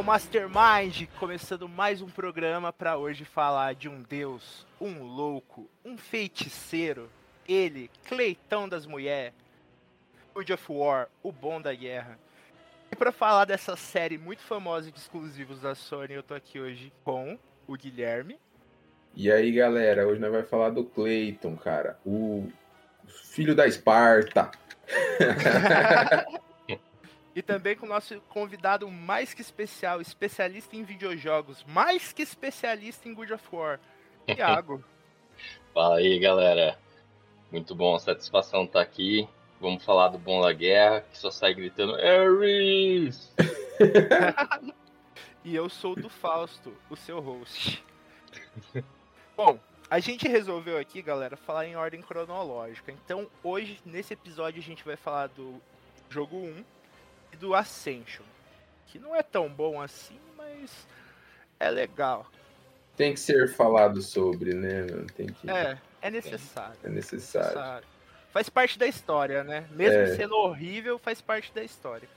O Mastermind, começando mais um programa para hoje falar de um deus, um louco, um feiticeiro, ele, Cleitão das Mulheres, God of War, o bom da guerra. E para falar dessa série muito famosa e de exclusivos da Sony, eu tô aqui hoje com o Guilherme. E aí, galera, hoje nós vamos falar do Clayton, cara, o filho da Esparta. E também com o nosso convidado mais que especial, especialista em videojogos, mais que especialista em God of War, Thiago. Fala aí, galera. Muito bom, satisfação estar aqui. Vamos falar do Bom da Guerra, que só sai gritando Ares! e eu sou do Fausto, o seu host. Bom, a gente resolveu aqui, galera, falar em ordem cronológica. Então, hoje, nesse episódio, a gente vai falar do jogo 1, e do Ascension. Que não é tão bom assim, mas é legal. Tem que ser falado sobre, né? Tem que... É, é necessário. É necessário. necessário. Faz parte da história, né? Mesmo é. sendo horrível, faz parte da história.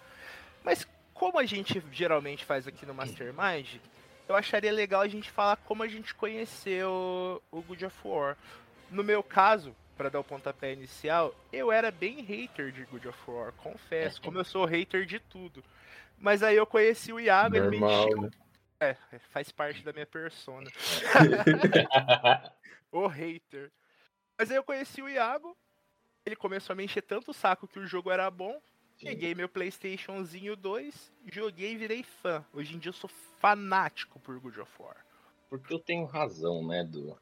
Mas como a gente geralmente faz aqui no Mastermind, eu acharia legal a gente falar como a gente conheceu o God of War. No meu caso, para dar o pontapé inicial, eu era bem hater de God of War, confesso, como eu sou hater de tudo. Mas aí eu conheci o Iago, ele me encheu... Né? É, faz parte da minha persona. o hater. Mas aí eu conheci o Iago, ele começou a me encher tanto o saco que o jogo era bom. Peguei meu PlayStationzinho 2, joguei e virei fã. Hoje em dia eu sou fanático por God of War. Porque eu tenho razão, né, Du?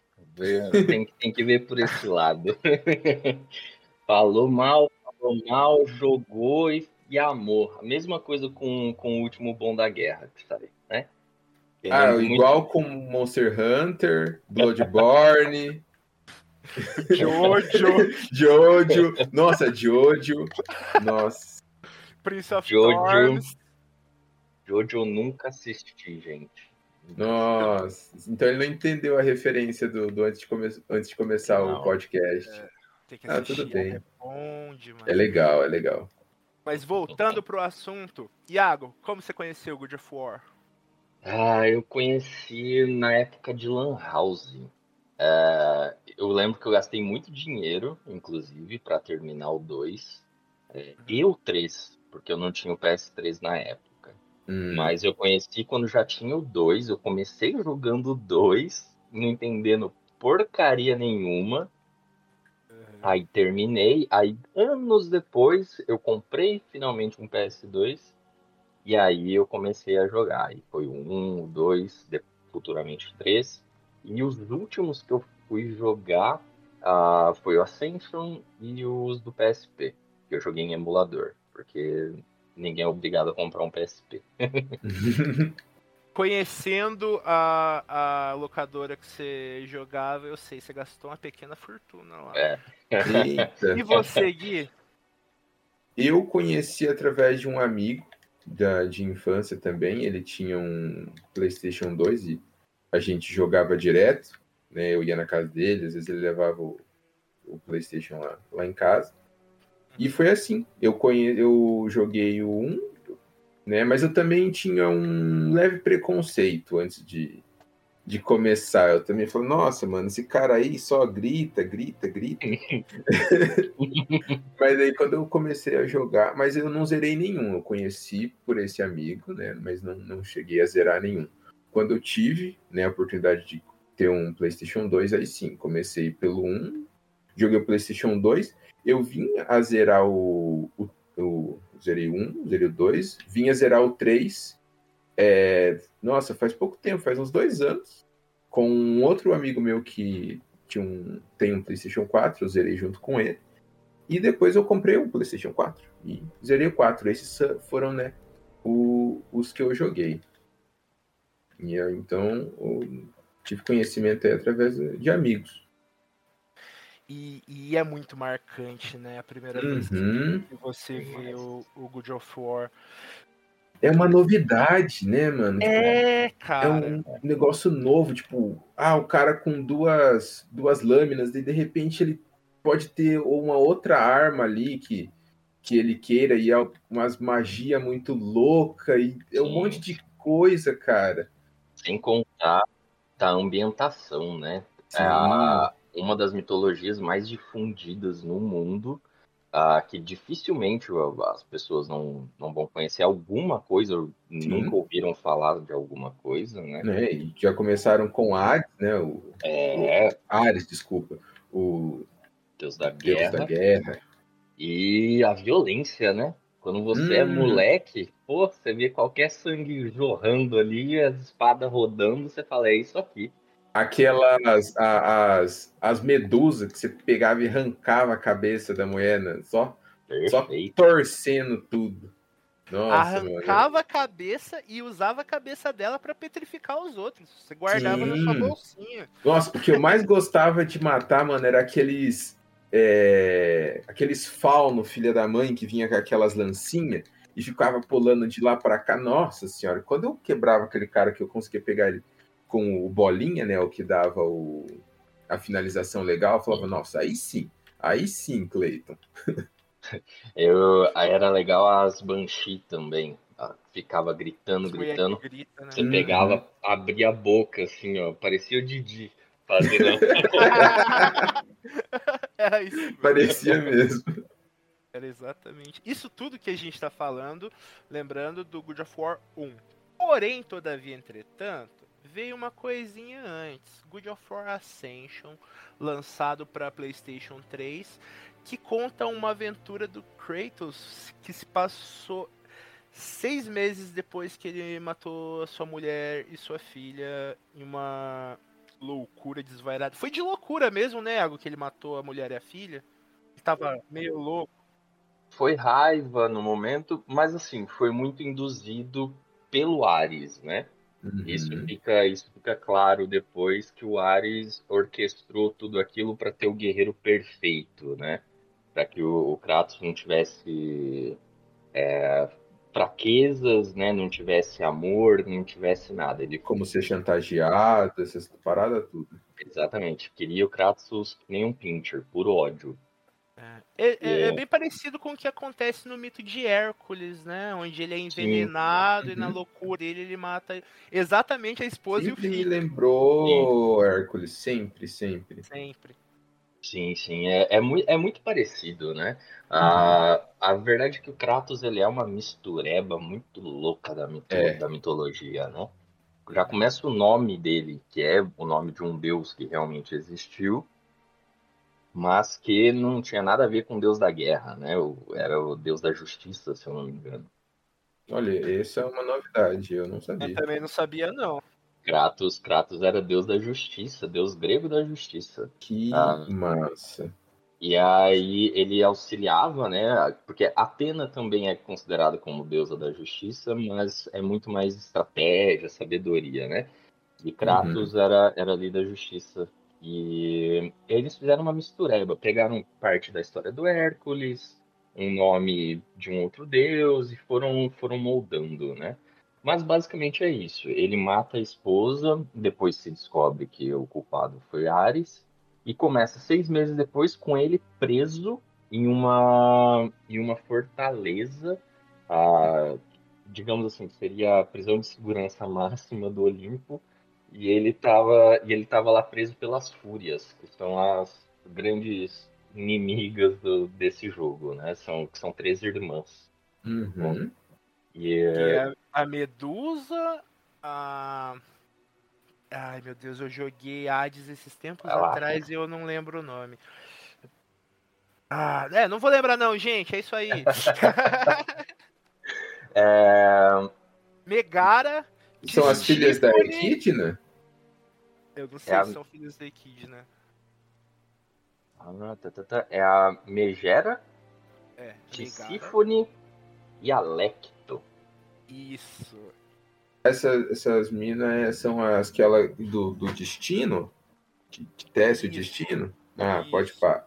Tem, tem que ver por esse lado. falou mal, falou mal, jogou e, e amor. A mesma coisa com, com o último Bom da Guerra, sabe, né? ah, muito... igual com Monster Hunter, Bloodborne. Jojo. Jojo. Nossa, Jojo. Nossa. Prince of Jojo. Storms. Jojo nunca assisti, gente. Nossa, então ele não entendeu a referência do, do antes, de come, antes de começar não, o podcast. É, tem que ah, tudo bem. É, bom demais. é legal, é legal. Mas voltando pro assunto, Iago, como você conheceu o God of War? Ah, eu conheci na época de Lan House. Uh, eu lembro que eu gastei muito dinheiro, inclusive, para terminar o 2 é, e o 3, porque eu não tinha o PS3 na época. Hum. Mas eu conheci quando já tinha o 2. Eu comecei jogando o 2, não entendendo porcaria nenhuma. Uhum. Aí terminei. Aí, anos depois, eu comprei finalmente um PS2. E aí eu comecei a jogar. Aí foi o 1, o 2, futuramente o 3. E os últimos que eu fui jogar uh, foi o Ascension e os do PSP. Que eu joguei em emulador. Porque ninguém é obrigado a comprar um PSP. Conhecendo a, a locadora que você jogava, eu sei, você gastou uma pequena fortuna lá. É. E você, Gui? Eu conheci através de um amigo da, de infância também. Ele tinha um PlayStation 2 e a gente jogava direto. Né? Eu ia na casa dele, às vezes ele levava o, o PlayStation lá, lá em casa. E foi assim. Eu, conhe... eu joguei o 1, né? Mas eu também tinha um leve preconceito antes de, de começar. Eu também falei, nossa, mano, esse cara aí só grita, grita, grita. mas aí quando eu comecei a jogar, mas eu não zerei nenhum. Eu conheci por esse amigo, né? Mas não, não cheguei a zerar nenhum. Quando eu tive né, a oportunidade de ter um PlayStation 2, aí sim, comecei pelo 1, joguei o PlayStation 2 eu vim a zerar o, o, o zerei um, zerei o 2, vim a zerar o 3, é, nossa, faz pouco tempo, faz uns dois anos, com um outro amigo meu que tinha um, tem um PlayStation 4, eu zerei junto com ele, e depois eu comprei um PlayStation 4 e zerei o 4. Esses foram, né, o, os que eu joguei. E eu, então, eu tive conhecimento através de amigos. E, e, é muito marcante, né? A primeira uhum. vez que você vê o, o Good of War. É uma novidade, né, mano? Tipo, é, cara. É um negócio novo, tipo, ah, o cara com duas, duas lâminas, e de repente ele pode ter uma outra arma ali que, que ele queira, e é umas magia muito louca, e é um Sim. monte de coisa, cara. Sem contar da ambientação, né? É a, uma das mitologias mais difundidas no mundo, uh, que dificilmente as pessoas não, não vão conhecer alguma coisa, Sim. nunca ouviram falar de alguma coisa, né? É, e já começaram com Ares, né? O, é... o Ares, desculpa. O Deus da Guerra. Deus da Guerra. E a violência, né? Quando você é hum. é moleque, pô, você vê qualquer sangue jorrando ali, as espadas rodando, você fala, é isso aqui. Aquelas as, as medusas que você pegava e arrancava a cabeça da mulher, né? só, só torcendo tudo. Nossa, arrancava mano. a cabeça e usava a cabeça dela para petrificar os outros. Você guardava Sim. na sua bolsinha. Nossa, porque eu mais gostava de matar, mano, era aqueles é, aqueles fauno, filha da mãe, que vinha com aquelas lancinhas e ficava pulando de lá para cá. Nossa senhora, quando eu quebrava aquele cara que eu conseguia pegar ele com o bolinha, né, o que dava o, a finalização legal, eu falava, nossa, aí sim, aí sim, Cleiton. Eu, aí era legal as Banshee também. Ficava gritando, gritando. Grita, né? Você pegava, uhum. abria a boca, assim, ó. Parecia o Didi fazendo. era isso. Parecia mesmo. Era exatamente. Isso tudo que a gente está falando, lembrando do God of War 1. Porém, todavia, entretanto, veio uma coisinha antes. God of War Ascension, lançado para PlayStation 3, que conta uma aventura do Kratos que se passou seis meses depois que ele matou sua mulher e sua filha em uma loucura desvairada. Foi de loucura mesmo, né, algo que ele matou a mulher e a filha? Ele tava meio louco. Foi raiva no momento, mas assim, foi muito induzido pelo Ares, né? Uhum. Isso, fica, isso fica claro depois que o Ares orquestrou tudo aquilo para ter o guerreiro perfeito, né? Para que o, o, Kratos não tivesse é, fraquezas, né? Não tivesse amor, não tivesse nada. Ele como ser chantageado, essas paradas tudo. Exatamente. Queria o Kratos nem um pincher, puro ódio. É, é, é, bem parecido com o que acontece no mito de Hércules, né? Onde ele é envenenado uhum. e na uhum. loucura ele, ele mata exatamente a esposa sempre e o filho. lembrou sim. Hércules, sempre, sempre. Sempre. Sim, sim, é, é, muito, é muito parecido, né? A, uhum. a verdade é que o Kratos ele é uma mistureba muito louca da, mito, é. da mitologia, né? Já começa o nome dele, que é o nome de um deus que realmente existiu, mas que não tinha nada a ver com o deus da guerra, né? Era o deus da justiça, se eu não me engano. Olha, essa é uma novidade, eu não sabia. Eu também não sabia, não. Kratos, Kratos era deus da justiça, deus grego da justiça. Que ah, massa. E aí ele auxiliava, né? Porque Atena também é considerada como deusa da justiça, mas é muito mais estratégia, sabedoria, né? E Kratos uhum. era, era ali da justiça. E eles fizeram uma mistureba, pegaram parte da história do Hércules, um nome de um outro deus e foram, foram moldando, né? Mas basicamente é isso. Ele mata a esposa, depois se descobre que o culpado foi Ares, e começa seis meses depois com ele preso em uma, em uma fortaleza, a, digamos assim, seria a prisão de segurança máxima do Olimpo, e ele estava e ele tava lá preso pelas fúrias, que são as grandes inimigas do, desse jogo, né? São, que são três irmãs. Uhum. E, é... a Medusa, a. Ai meu Deus, eu joguei Hades esses tempos ah, atrás e eu não lembro o nome. Ah, é, não vou lembrar não, gente, é isso aí. é... Megara são as filhas da Equidna? Eu não sei é se a... são filhas da Equidna. Ah, tá, tá, tá. É a Megera, é, Tisífone e Alecto. Isso. Essa, essas minas são as que ela do, do destino? Que, que tece o destino? Ah, Isso. pode pá.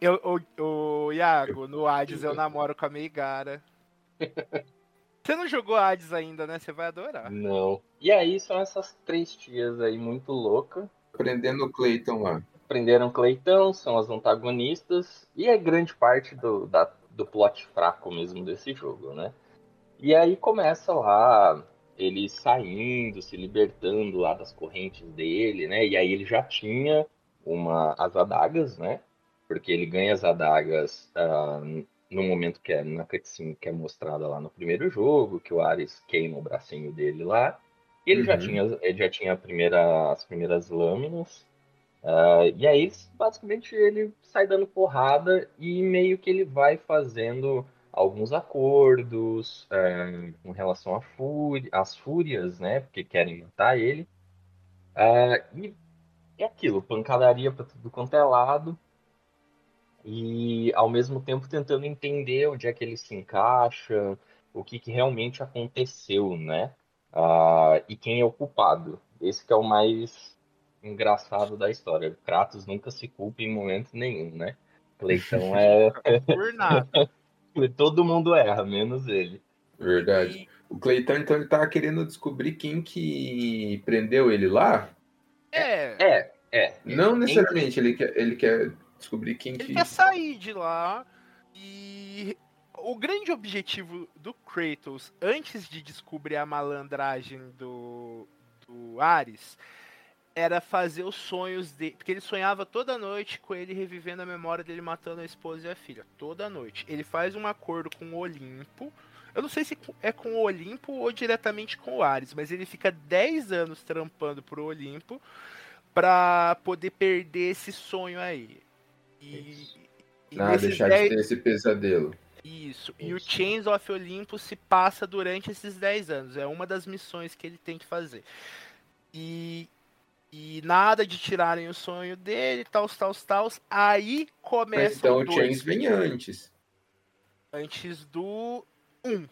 Eu, o, o Iago, no Hades eu namoro com a Meigara. Você não jogou Hades ainda, né? Você vai adorar. Não. E aí são essas três tias aí muito loucas. Prendendo o Clayton lá. Prenderam Clayton, são as antagonistas. E é grande parte do, da, do plot fraco mesmo desse jogo, né? E aí começa lá ele saindo, se libertando lá das correntes dele, né? E aí ele já tinha uma as adagas, né? Porque ele ganha as adagas uh, no momento que é na cutscene que é mostrada lá no primeiro jogo, que o Ares queima o bracinho dele lá. E ele uhum. já tinha, ele já tinha primeira, as primeiras lâminas. Uh, e aí, basicamente, ele sai dando porrada e meio que ele vai fazendo alguns acordos é, com relação fúria, às fúrias, né? Porque querem matar ele. É, e é aquilo, pancadaria para tudo quanto é lado. E ao mesmo tempo tentando entender onde é que ele se encaixa, o que, que realmente aconteceu, né? Uh, e quem é o culpado. Esse que é o mais engraçado da história. Kratos nunca se culpa em momento nenhum, né? Cleitão é. Por nada. Todo mundo erra, menos ele. Verdade. O Cleiton, então, ele tava querendo descobrir quem que prendeu ele lá? É. É, é. Não necessariamente, ele quer, ele quer descobrir quem ele que. Quer sair de lá e. O grande objetivo do Kratos, antes de descobrir a malandragem do, do Ares, era fazer os sonhos dele. Porque ele sonhava toda noite com ele revivendo a memória dele matando a esposa e a filha. Toda noite. Ele faz um acordo com o Olimpo. Eu não sei se é com o Olimpo ou diretamente com o Ares, mas ele fica 10 anos trampando pro Olimpo pra poder perder esse sonho aí. E, e ah, deixar 10... de ter esse pesadelo. Isso. E o Chains of Olympus se passa durante esses 10 anos. É uma das missões que ele tem que fazer. E, e nada de tirarem o sonho dele, tal, tal, tal. Aí começa Mas então o Chains vem antes. Antes do 1.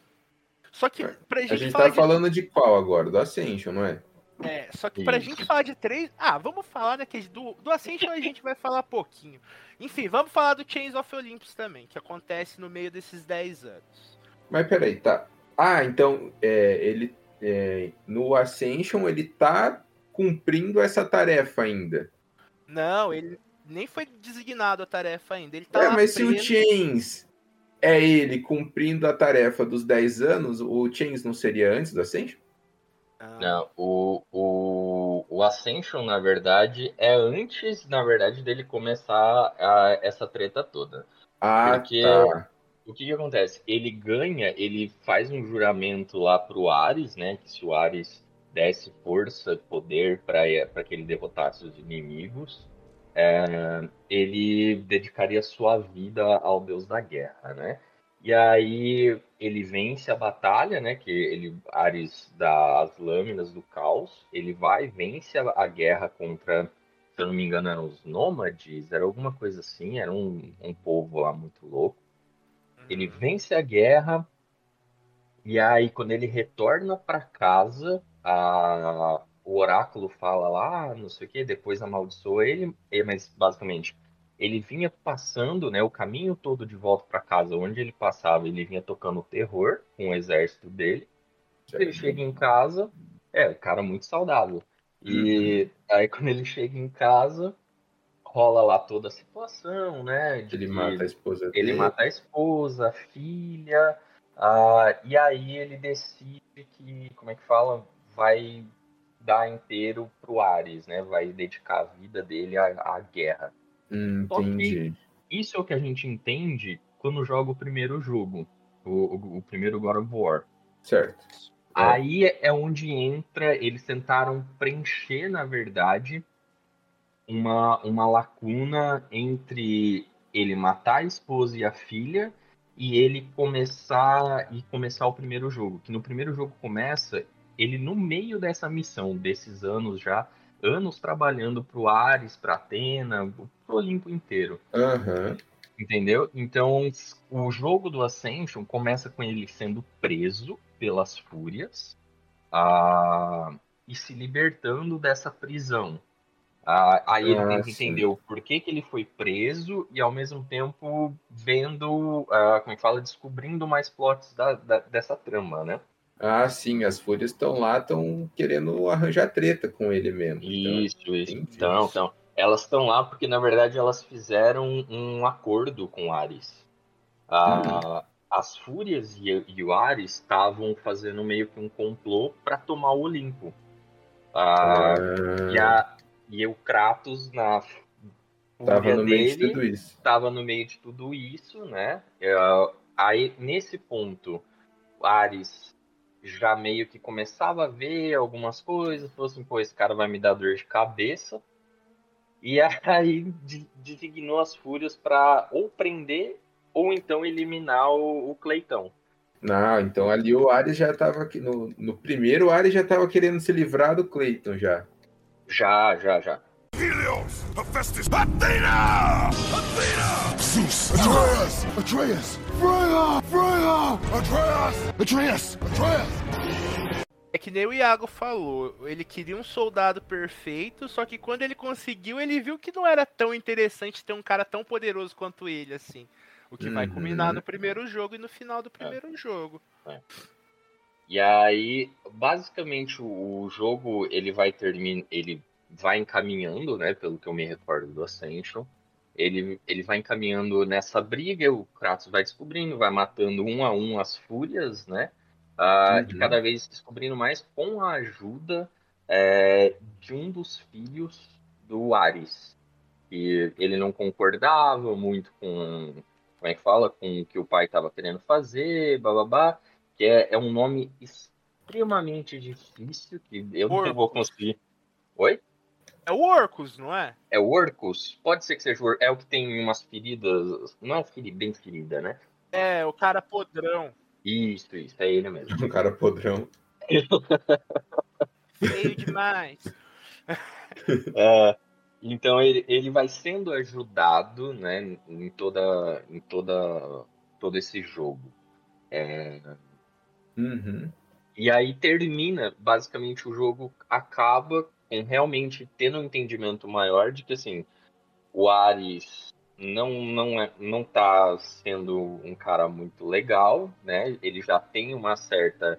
Só que pra gente. A gente tá de... falando de qual agora? Do Ascension, não é? É, só que pra Isso. gente falar de três. Ah, vamos falar daquele. Do, do Ascension a gente vai falar pouquinho. Enfim, vamos falar do Chains of Olympus também, que acontece no meio desses 10 anos. Mas peraí, tá. Ah, então é, ele. É, no Ascension ele tá cumprindo essa tarefa ainda. Não, ele nem foi designado a tarefa ainda. Ele tá é, mas preso... se o Chains é ele cumprindo a tarefa dos 10 anos, o Chains não seria antes do Ascension? Ah. Não, o, o, o Ascension, na verdade, é antes, na verdade, dele começar a, essa treta toda. Ah, Porque tá. o que, que acontece? Ele ganha, ele faz um juramento lá pro Ares, né? Que se o Ares desse força, poder para que ele derrotasse os inimigos, é, ele dedicaria sua vida ao deus da guerra, né? E aí ele vence a batalha, né? Que ele Ares dá as lâminas do caos. Ele vai vence a, a, guerra contra, se eu não me engano, eram os nômades, era alguma coisa assim, era um, um povo lá muito louco. Ele uhum. vence a guerra e aí quando ele retorna para casa, a, o oráculo fala lá, não sei o que, depois amaldiçoa ele, mas basicamente ele vinha passando, né, o caminho todo de volta para casa, onde ele passava, ele vinha tocando terror com o exército dele. Ele chega em casa, é, o cara muito saudável. E uhum. aí quando ele chega em casa, rola lá toda a situação, né? ele mata a esposa dele. Ele mata a esposa, a filha, ah, e aí ele decide que, como é que fala? vai dar inteiro pro Ares, né? Vai dedicar a vida dele à, à guerra. Entendi. isso é o que a gente entende quando joga o primeiro jogo, o, o, o primeiro God of War. Certo. É. Aí é onde entra, eles tentaram preencher, na verdade, uma, uma lacuna entre ele matar a esposa e a filha e ele começar e começar o primeiro jogo. Que no primeiro jogo começa ele no meio dessa missão, desses anos já, anos trabalhando pro Ares, pra Atena, pro Olimpo inteiro. Uhum. Entendeu? Então, o jogo do Ascension começa com ele sendo preso pelas fúrias e se libertando dessa prisão. Ah, aí ele ah, tem que entender o porquê que ele foi preso e ao mesmo tempo vendo, uh, como é que fala, descobrindo mais plots da, da, dessa trama, né? Ah, sim, as fúrias estão lá, estão querendo arranjar treta com ele mesmo. Isso, então, isso. Então, então, elas estão lá porque na verdade elas fizeram um acordo com Ares. Ah, hum. As fúrias e, e o Ares estavam fazendo meio que um complô para tomar o Olimpo. Ah, ah. E a, e o Kratos, na Tava no meio de tudo isso. Tava no meio de tudo isso, né? Aí, nesse ponto, Ares já meio que começava a ver algumas coisas, falou assim, pô, esse cara vai me dar dor de cabeça. E aí designou as fúrias para ou prender ou então eliminar o, o Cleitão. Não, então ali o Ares já estava aqui. No, no primeiro, o Ares já estava querendo se livrar do Cleiton já. Já, já, já. Helios, Hephaestus, Athena! Athena! Zeus, Atreus! Atreus! Freya! Freya! Atreus! Atreus! Atreus! É que nem o Iago falou, ele queria um soldado perfeito, só que quando ele conseguiu, ele viu que não era tão interessante ter um cara tão poderoso quanto ele, assim. O que uhum. vai culminar no primeiro jogo e no final do primeiro é. jogo. É. E aí, basicamente, o jogo ele vai terminar, ele vai encaminhando, né, pelo que eu me recordo do Ascension, ele, ele vai encaminhando nessa briga, o Kratos vai descobrindo, vai matando um a um as fúrias, né, uh, uhum. e cada vez descobrindo mais com a ajuda é, de um dos filhos do Ares, e ele não concordava muito com, como é que fala, com o que o pai estava querendo fazer, bababá, que é, é um nome extremamente difícil, que eu não vou conseguir. Oi? É o Orcus, não é? É o Orcus? Pode ser que seja o É o que tem umas feridas. Não é ferida, bem ferida, né? É, o cara podrão. Isso, isso, é ele mesmo. o cara podrão. Feio demais. é, então ele, ele vai sendo ajudado, né, em toda, em toda, todo esse jogo. É, Uhum. E aí termina, basicamente o jogo acaba com realmente tendo um entendimento maior de que assim, o Ares não não é não tá sendo um cara muito legal, né? Ele já tem uma certa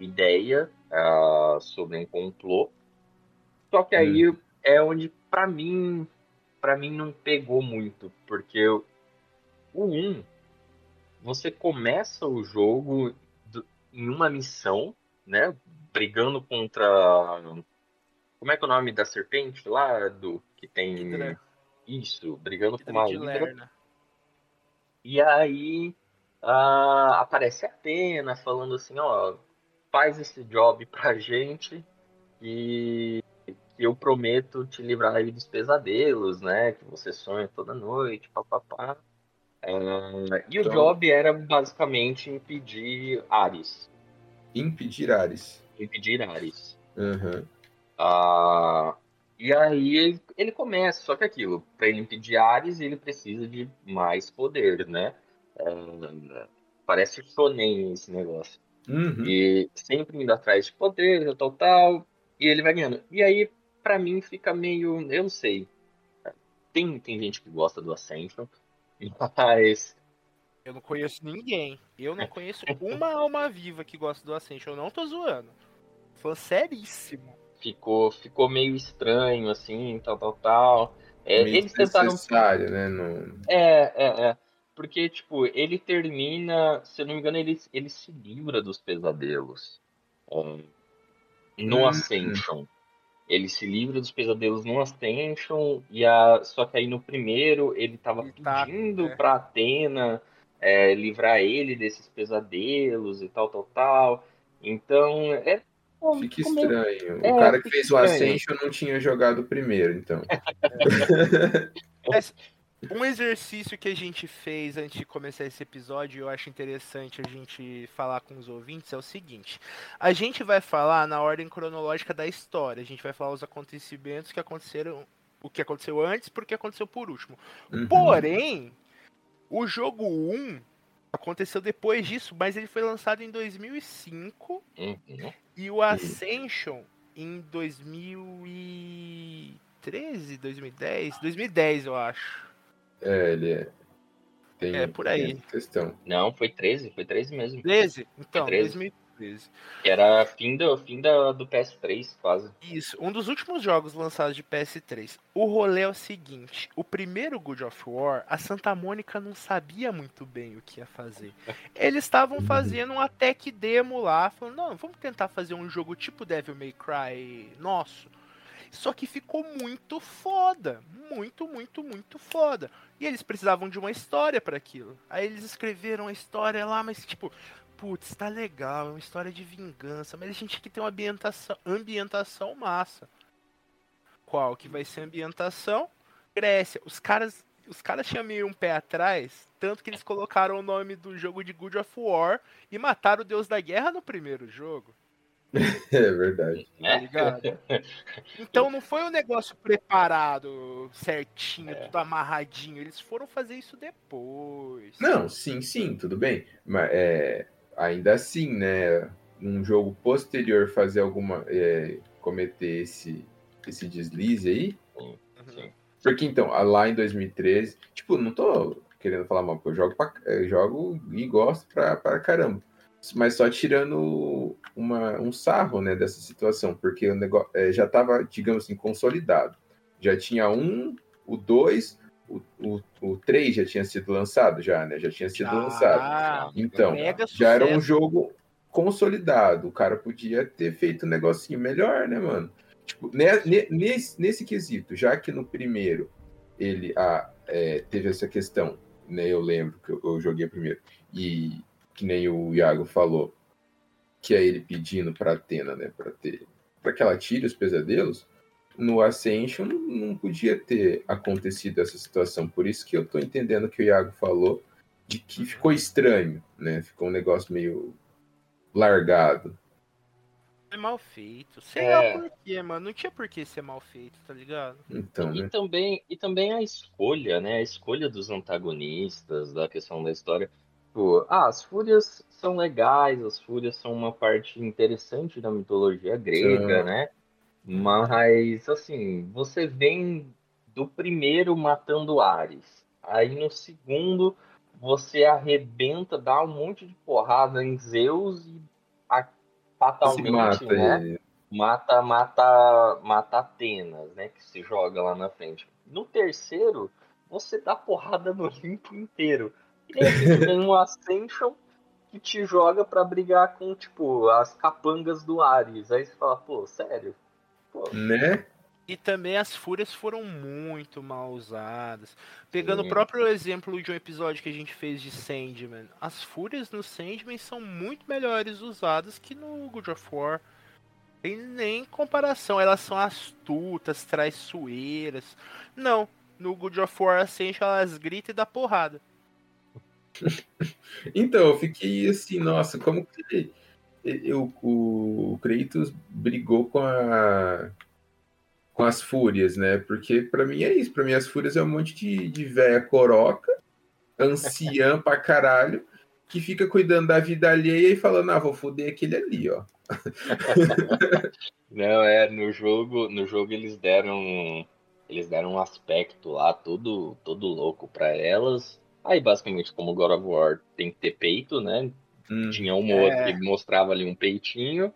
ideia uh, sobre um complô. Só que aí hum. é onde para mim para mim não pegou muito, porque o 1 você começa o jogo em uma missão, né? Brigando contra. Como é que é o nome da serpente lá? Do que tem. Hidra. Isso, brigando Hidra com uma Hidra. E aí uh, aparece a Atena falando assim, ó, faz esse job pra gente e eu prometo te livrar aí dos pesadelos, né? Que você sonha toda noite, papapá. É, e o então... job era basicamente impedir Ares. Impedir Ares. Impedir Ares. Uhum. Ah, e aí ele, ele, começa, só que aquilo, para ele impedir Ares, ele precisa de mais poder, né? É, parece shonen esse negócio. Uhum. E sempre indo atrás de poder, tal, tal, e ele vai ganhando. E aí, para mim, fica meio. Eu não sei. Tem, tem gente que gosta do Ascension, mas. Eu não conheço ninguém. Eu não conheço uma alma viva que gosta do Ascension. Eu não tô zoando. Fã seríssimo. Ficou, ficou meio estranho, assim, tal, tal, tal. É, eles tentaram. Né? No... É, é, é. Porque, tipo, ele termina. Se eu não me engano, ele, ele se livra dos pesadelos. Um, no hum. Ascension ele se livra dos pesadelos no Ascension, e a... só que aí no primeiro ele tava ele tá, pedindo é. pra Atena é, livrar ele desses pesadelos e tal, tal, tal. Então, é. Fica estranho. É, o cara que fez estranho. o Ascension não tinha jogado o primeiro, então. um exercício que a gente fez antes de começar esse episódio, eu acho interessante a gente falar com os ouvintes, é o seguinte: a gente vai falar na ordem cronológica da história, a gente vai falar os acontecimentos que aconteceram, o que aconteceu antes, porque aconteceu por último. Uhum. Porém, o jogo 1 aconteceu depois disso, mas ele foi lançado em 2005 uhum. E o Ascension em 2013. 2013, 2010? 2010, eu acho. É, ele é. Tem, É, por aí. questão. Não, foi 13, foi 13 mesmo. 13? Então, 13. 2013. Que era fim do, fim da, do PS3, quase. Isso, um dos últimos jogos lançados de PS3. O rolê é o seguinte: o primeiro God of War, a Santa Mônica não sabia muito bem o que ia fazer. Eles estavam fazendo um tech demo lá, falando: não, vamos tentar fazer um jogo tipo Devil May Cry nosso. Só que ficou muito foda. Muito, muito, muito foda. E eles precisavam de uma história para aquilo. Aí eles escreveram a história lá, mas tipo, putz, tá legal, é uma história de vingança, mas a gente tem que ter uma ambientação, ambientação massa. Qual que vai ser a ambientação? Grécia. Os caras, os caras tinham meio um pé atrás, tanto que eles colocaram o nome do jogo de God of War e mataram o deus da guerra no primeiro jogo. É verdade. Tá ligado? Então não foi um negócio preparado certinho, É. tudo amarradinho. Eles foram fazer isso depois. Não, sim, sim, tudo bem. Mas é, ainda assim, né? Um jogo posterior fazer alguma. é, cometer esse, esse deslize aí. Uhum. Sim. Porque então, lá em 2013, tipo, não tô querendo falar mal, porque eu jogo, pra, eu jogo e gosto pra, pra caramba. Mas só tirando uma, um sarro né, dessa situação, porque o negócio é, já estava, digamos assim, consolidado. Já tinha um, o dois, o, o, o três já tinha sido lançado, já, né? Já tinha sido Já, lançado. Então, já era um jogo consolidado. O cara podia ter feito um negocinho melhor, né, mano? Tipo, ne- ne- nesse, nesse quesito, já que no primeiro ele ah, é, teve essa questão, né? Eu lembro que eu, eu joguei primeiro, e que nem o Iago falou, que é ele pedindo pra Atena, né, pra ter para que ela tire os pesadelos. No Ascension não, podia ter acontecido essa situação. Por isso que eu tô entendendo o que o Iago falou, de que ficou estranho, né? Ficou um negócio meio largado. É mal feito. Sei É. lá por quê, mano. Não tinha por que ser mal feito, tá ligado? Então, E né? também, e também a escolha, né? A escolha dos antagonistas, da questão da história. Tipo, ah, as fúrias são legais, as fúrias são uma parte interessante da mitologia grega, né? Mas, assim, você vem do primeiro matando Ares. Aí no segundo, você arrebenta, dá um monte de porrada em Zeus e a- fatalmente, mata né? mata mata mata Atenas, né, que se joga lá na frente. No terceiro, você dá porrada no Olimpo inteiro. E aí você tem um Ascension que te joga pra brigar com, tipo, as capangas do Ares. Aí você fala, pô, sério? Pô, Né? E também as fúrias foram muito mal usadas. Pegando Sim. o próprio exemplo de um episódio que a gente fez de Sandman, as fúrias no Sandman são muito melhores usadas que no God of War. Tem nem comparação, elas são astutas, traiçoeiras. Não, no God of War Ascension elas gritam e dá porrada. Então, eu fiquei assim, nossa, como que eu, o Kratos brigou com a com as fúrias, né? Porque pra mim é isso, pra mim as fúrias é um monte de, de véia coroca, anciã pra caralho, que fica cuidando da vida alheia e falando, ah, vou foder aquele ali, ó. Não, é, no jogo, no jogo eles deram eles deram um aspecto lá todo todo louco pra elas. Aí basicamente como God of War tem que ter peito, né? Hum, Tinha uma É. outra que mostrava ali um peitinho.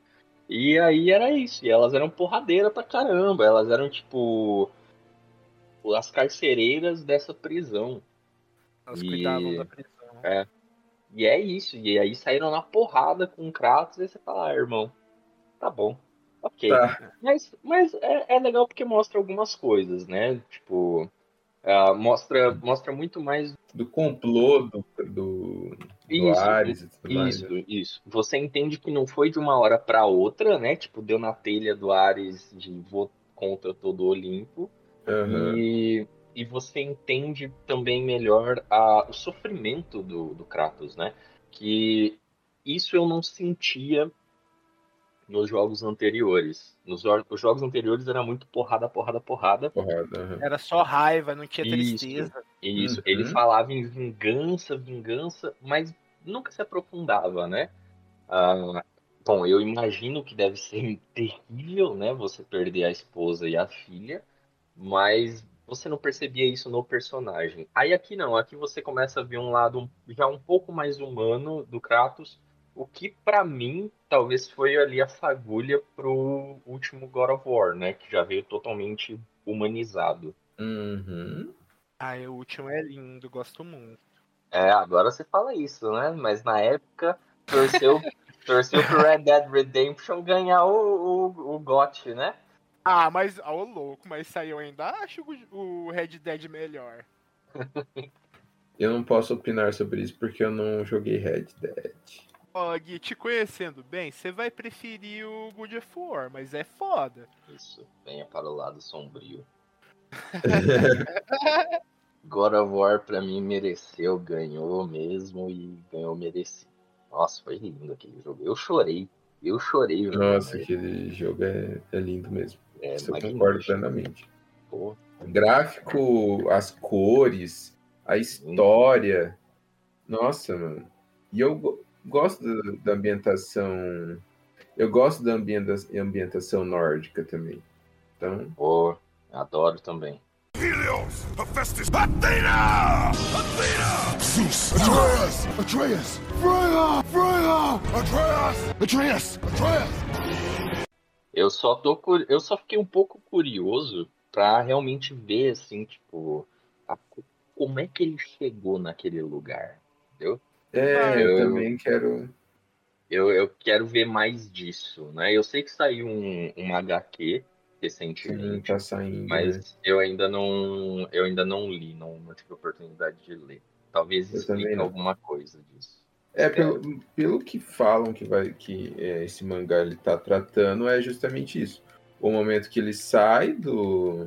E aí era isso. E elas eram porradeiras pra caramba. Elas eram tipo as carcereiras dessa prisão. Elas E- cuidavam da prisão. E é isso. E aí saíram na porrada com o Kratos. E você fala, ah, irmão, tá bom. Ok. tá. Mas, mas é, é legal porque mostra algumas coisas, né? Tipo, ah, mostra, mostra muito mais Do complô do, do, do Isso, e tudo mais. Isso, isso. Você entende que não foi de uma hora pra outra, né? Tipo, deu na telha do Ares de vou contra todo o Olimpo. Aham. E, e você entende também melhor a, o sofrimento do, do Kratos, né? Que isso eu não sentia nos jogos anteriores. Nos jo- os jogos anteriores era muito porrada, porrada, porrada. Porrada, aham. Era só raiva, não tinha Isso. tristeza. Isso, Uhum. ele falava em vingança, vingança, mas nunca se aprofundava, né? Ah, bom, eu imagino que deve ser terrível, né? Você perder a esposa e a filha, mas você não percebia isso no personagem. Aí aqui não, aqui você começa a ver um lado já um pouco mais humano do Kratos, o que para mim talvez foi ali a fagulha pro último God of War, né, que já veio totalmente humanizado. Uhum. Ah, o último é lindo, gosto muito. É, agora você fala isso, né? Mas na época torceu, torceu pro Red Dead Redemption ganhar o, o, o GOT, né? Ah, mas, ô oh, louco, mas saiu eu ainda acho o Red Dead melhor. Eu não posso opinar sobre isso porque eu não joguei Red Dead. Ó, oh, Gui, te conhecendo bem, você vai preferir o God of War, mas é foda. Isso, venha para o lado sombrio. God of War pra mim mereceu, ganhou mesmo e ganhou merecido. Nossa, foi lindo aquele jogo. Eu chorei. Eu chorei. Nossa, aquele jogo é, é lindo mesmo. É, Isso eu concordo plenamente. Pô. Gráfico, as cores, a história. Nossa, mano. E eu gosto da, da ambientação. Eu gosto da ambientação nórdica também. Então. Pô, adoro também. Helios, Hephaestus, Athena! Athena! Zeus, Atreus, Atreus, Freya, Freya, Atreus, Atreus, Atreus. Eu só tô eu só fiquei um pouco curioso para realmente ver assim, tipo, a, como é que ele chegou naquele lugar, entendeu? É, eu, eu também quero eu, eu quero ver mais disso, né? Eu sei que saiu um, um HQ recentemente. Sim, tá saindo. Mas né? eu ainda não, eu ainda não li, não, não tive oportunidade de ler. Talvez eu explique alguma coisa disso. É, pelo, pelo que falam que, vai, que é, esse mangá ele tá tratando, é justamente isso. O momento que ele sai do,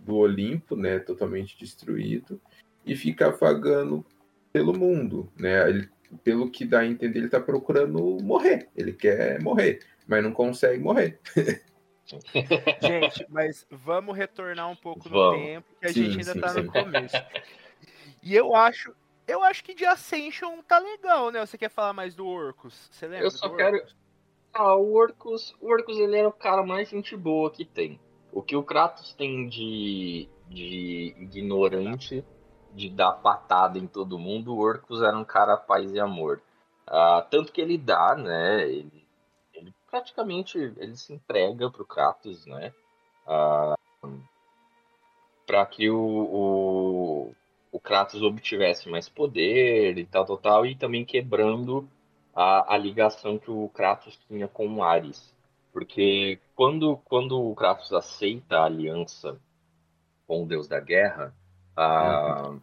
do Olimpo, né, totalmente destruído, e fica vagando pelo mundo, né? Ele, pelo que dá a entender, ele tá procurando morrer. Ele quer morrer, mas não consegue morrer. Gente, mas vamos retornar um pouco no vamos. tempo, que a sim, gente ainda sim, tá sim. no começo. E eu acho, eu acho que de Ascension tá legal, né? Você quer falar mais do Orcus? Você lembra? Eu só quero. Ah, o Orcus, o Orcus ele era o cara mais gente boa que tem. O que o Kratos tem de, de ignorante, de dar patada em todo mundo, o Orcus era um cara paz e amor. Ah, tanto que ele dá, né? Ele praticamente ele se entrega para o Kratos, né? Ah, para que o, o, o, Kratos obtivesse mais poder e tal, tal, tal, e também quebrando a, a ligação que o Kratos tinha com o Ares. Porque quando, quando o Kratos aceita a aliança com o deus da guerra, ah, uhum.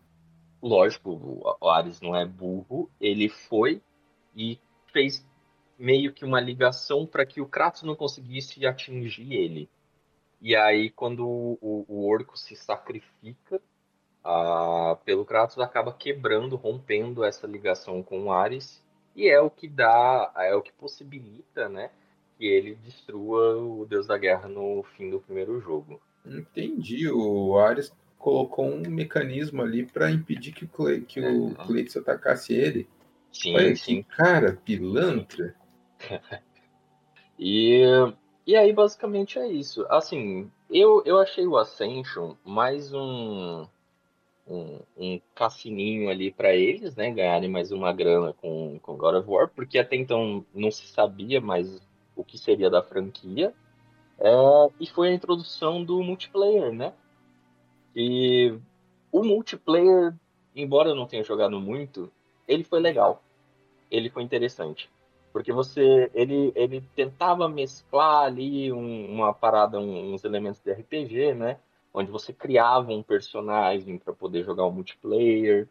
lógico, o Ares não é burro, ele foi e fez meio que uma ligação para que o Kratos não conseguisse atingir ele. E aí, quando o, o Orco se sacrifica uh, pelo Kratos, acaba quebrando, rompendo essa ligação com o Ares. E é o que dá, é o que possibilita, né, que ele destrua o Deus da Guerra no fim do primeiro jogo. Entendi. O Ares colocou um mecanismo ali para impedir que o, Cle... que o Cleiton atacasse ele. Sim, Olha sim. Que cara, pilantra. e, e aí, basicamente, é isso. Assim, eu, eu achei o Ascension mais um, um, um cassininho ali para eles, né? Ganharem mais uma grana com, com God of War, porque até então não se sabia mais o que seria da franquia. É, e foi a introdução do multiplayer, né? E o multiplayer, embora eu não tenha jogado muito, ele foi legal. Ele foi interessante. Porque você, ele, ele tentava mesclar ali um, uma parada, um, uns elementos de RPG, né? Onde você criava um personagem para poder jogar o um multiplayer.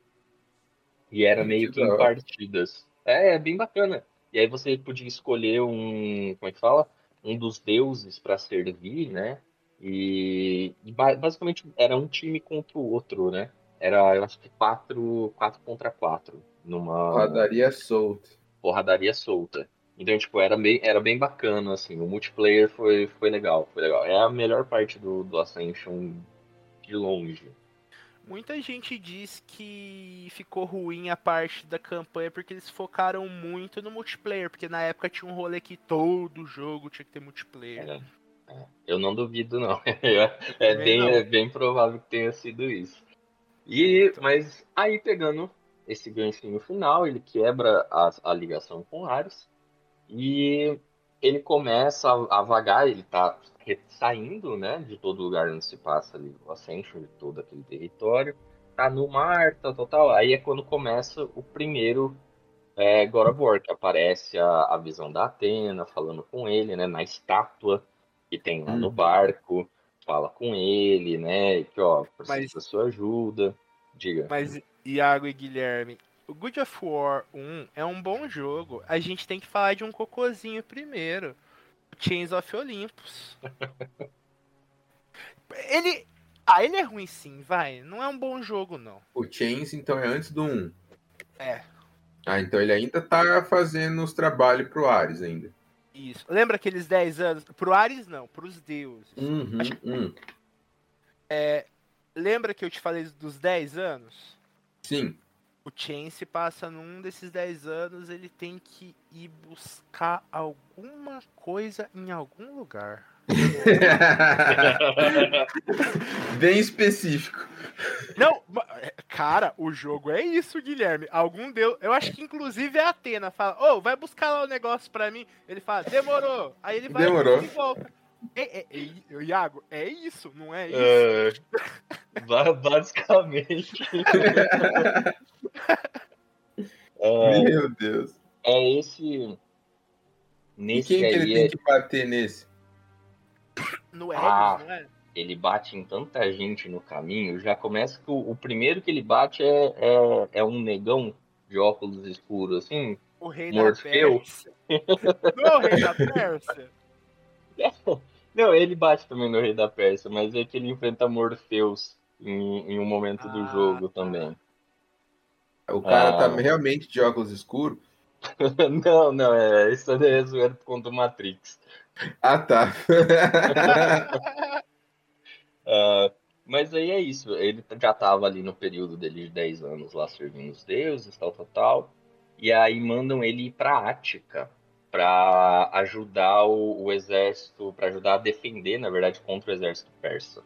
E era meio que em partidas. É, é bem bacana. E aí você podia escolher um, como é que fala? Um dos deuses para servir, né? E, e, basicamente era um time contra o outro, né? Era, eu acho que quatro, quatro contra quatro. Numa. Padaria solta porradaria solta. Então, tipo, era bem, era bem bacana, assim. O multiplayer foi, foi legal, foi legal. É a melhor parte do, do Ascension de longe. Muita gente diz que ficou ruim a parte da campanha porque eles focaram muito no multiplayer, porque na época tinha um rolê que todo jogo tinha que ter multiplayer. É, Eu não duvido, não. é, bem, é bem provável que tenha sido isso. E, mas aí pegando esse ganchinho final, ele quebra a, a ligação com Ares e ele começa a, a, vagar, ele tá saindo, né, de todo lugar onde se passa ali o Ascension, de todo aquele território, tá no mar, tal, tal, tal. Aí é quando começa o primeiro é, God of War, que aparece a, a visão da Atena falando com ele, né, na estátua que tem lá no uhum. barco, fala com ele, né? Que ó, precisa mas, da sua ajuda. Diga. Mas, Iago e Guilherme, o God of War 1 é um bom jogo. A gente tem que falar de um cocôzinho primeiro. Chains of Olympus. ele. Ah, ele é ruim sim, vai. Não é um bom jogo, não. O Chains, então, é antes do 1. É. Ah, então ele ainda tá fazendo os trabalhos pro Ares ainda. Isso. Lembra aqueles 10 anos? Pro Ares, não, pros deuses. Uhum, uhum. É, lembra que eu te falei dos 10 anos? Sim. O Chance passa num desses 10 anos, ele tem que ir buscar alguma coisa em algum lugar. Bem específico. Não, cara, o jogo é isso, Guilherme. Algum deu. Eu acho que inclusive é a Atena. Fala, ô, oh, vai buscar lá o negócio pra mim. Ele fala, demorou. Aí ele vai demorou. e volta. É, é, é, Iago, é isso, não é isso? É, basicamente. é, Meu Deus. É esse. Nesse e quem que ele tem que bater nesse? No Helios, ah, não é? Ele bate em tanta gente no caminho. Já começa que o, o primeiro que ele bate é, é, é, um negão de óculos escuros, assim. O rei Morfeu. da Pérsia. não é o rei da Pérsia? Não, ele bate também no rei da Pérsia, mas é que ele enfrenta Morpheus em, em um momento ah, do jogo tá. também. O cara tá ah. tá realmente de óculos escuros? não, não, é, isso é zoeiro por conta do Matrix. Ah, tá. uh, mas aí é isso, ele já tava ali no período dele de 10 anos lá servindo os deuses, tal, tal, tal. E aí mandam ele ir pra Ática para ajudar o, o exército, para ajudar a defender, na verdade, contra o exército persa.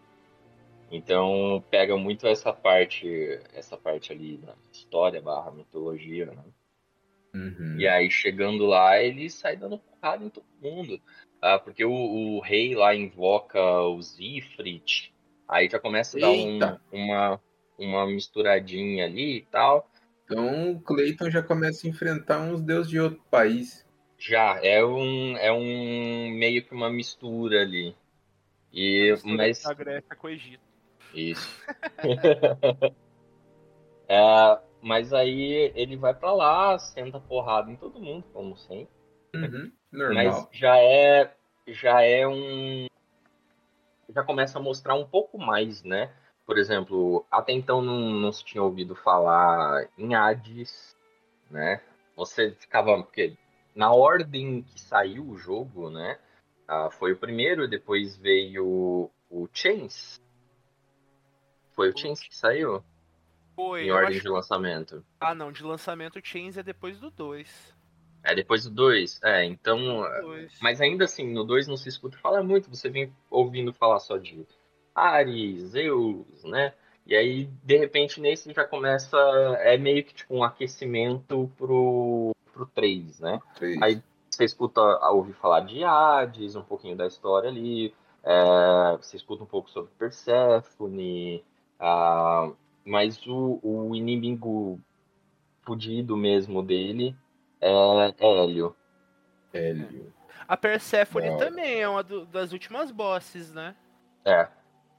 Então pega muito essa parte, essa parte ali da história barra mitologia, né? Uhum. E aí chegando lá ele sai dando porrada em todo mundo. Ah, porque o, o, rei lá invoca os Ifrit, aí já começa a dar um, uma, uma misturadinha ali e tal. Então o Clayton já começa a enfrentar uns deuses de outro país. Já, é um, é um meio que uma mistura ali. E, mistura mas... A Grécia com o Egito. Isso. é, mas aí ele vai para lá, senta porrada em todo mundo, como sempre. Uhum, normal. Mas já é, já é um. Já começa a mostrar um pouco mais, né? Por exemplo, até então não, não se tinha ouvido falar em Hades, né? Você ficava. Porque na ordem que saiu o jogo, né? Ah, foi o primeiro, depois veio o Chains. Foi o Chains que saiu? Foi. Em ordem acho... de lançamento. Ah, não, de lançamento o Chains é depois do 2. É depois do 2. É, então. Mas ainda assim, no 2 não se escuta falar muito, você vem ouvindo falar só de Ares, Zeus, né? E aí, de repente, nesse já começa. É meio que tipo um aquecimento pro, pro 3, né? 3. Aí você escuta, ouve falar de Hades, um pouquinho da história ali. É, você escuta um pouco sobre Persephone. Ah, mas o, o inimigo fudido mesmo dele é, é Hélio. Hélio. A Persephone também é uma do, das últimas bosses, né? É,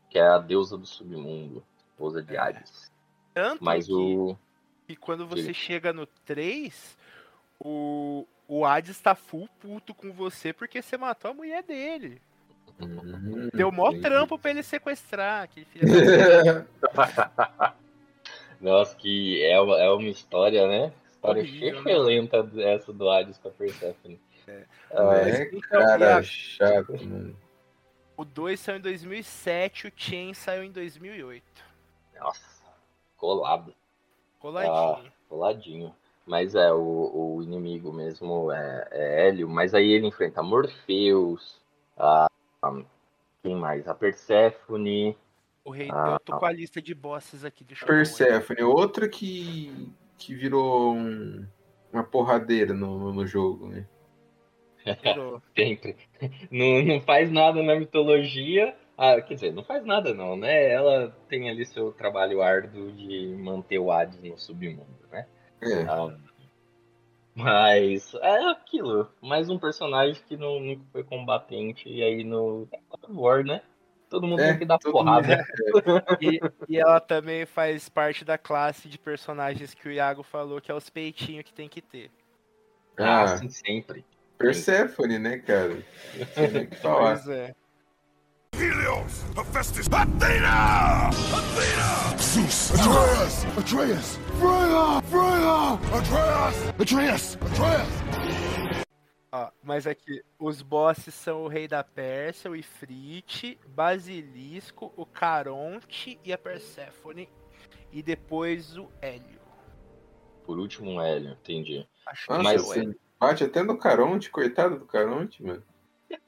que é a deusa do submundo, esposa de é. Hades. Tanto Mas que, o... que quando você chega no 3, o, o Hades tá full puto com você porque você matou a mulher dele. Hum, Deu mó trampo pra ele sequestrar. Aquele filho Nossa, que é uma, é uma história, né? História excelente né? essa do Hades com a Persephone. É, ah, é então, cara chato, mano. O 2 saiu em 2007, o Chain saiu em 2008. Nossa, colado. Coladinho. Ah, coladinho. Mas é, o, o inimigo mesmo é, é Hélio, mas aí ele enfrenta Morpheus, a, Quem mais? A Persephone. O rei, Ah, eu tô com a lista de bosses aqui, deixa eu Persephone, outra que, que virou um- uma porradeira no, no jogo, né? Sempre. Não, não faz nada na mitologia. Ah, quer dizer, não faz nada não, né? Ela tem ali seu trabalho árduo de manter o Hades no submundo, né? É. Ah, mas é aquilo. Mais um personagem que não, nunca foi combatente. E aí no God of War, né? Todo mundo É, tem que dar porrada. E, e ela também faz parte da classe de personagens que o Iago falou, que é os peitinhos que tem que ter. Ah, Ah, sim, sempre. Persephone, né, cara? Falar. Pois é. Helios, Hephaestus, Athena! Athena! Zeus, Atreus! Atreus! Freya! Freya! Atreus! Atreus! Atreus! Ó, mas aqui, os bosses são o Rei da Pérsia, o Ifrit, Basilisco, o Caronte e a Perséfone. E depois o Hélio. Por último, um Hélio, entendi. Acho que Nossa, Mas- é o Hélio. você bate até no Caronte, coitado do Caronte, mano.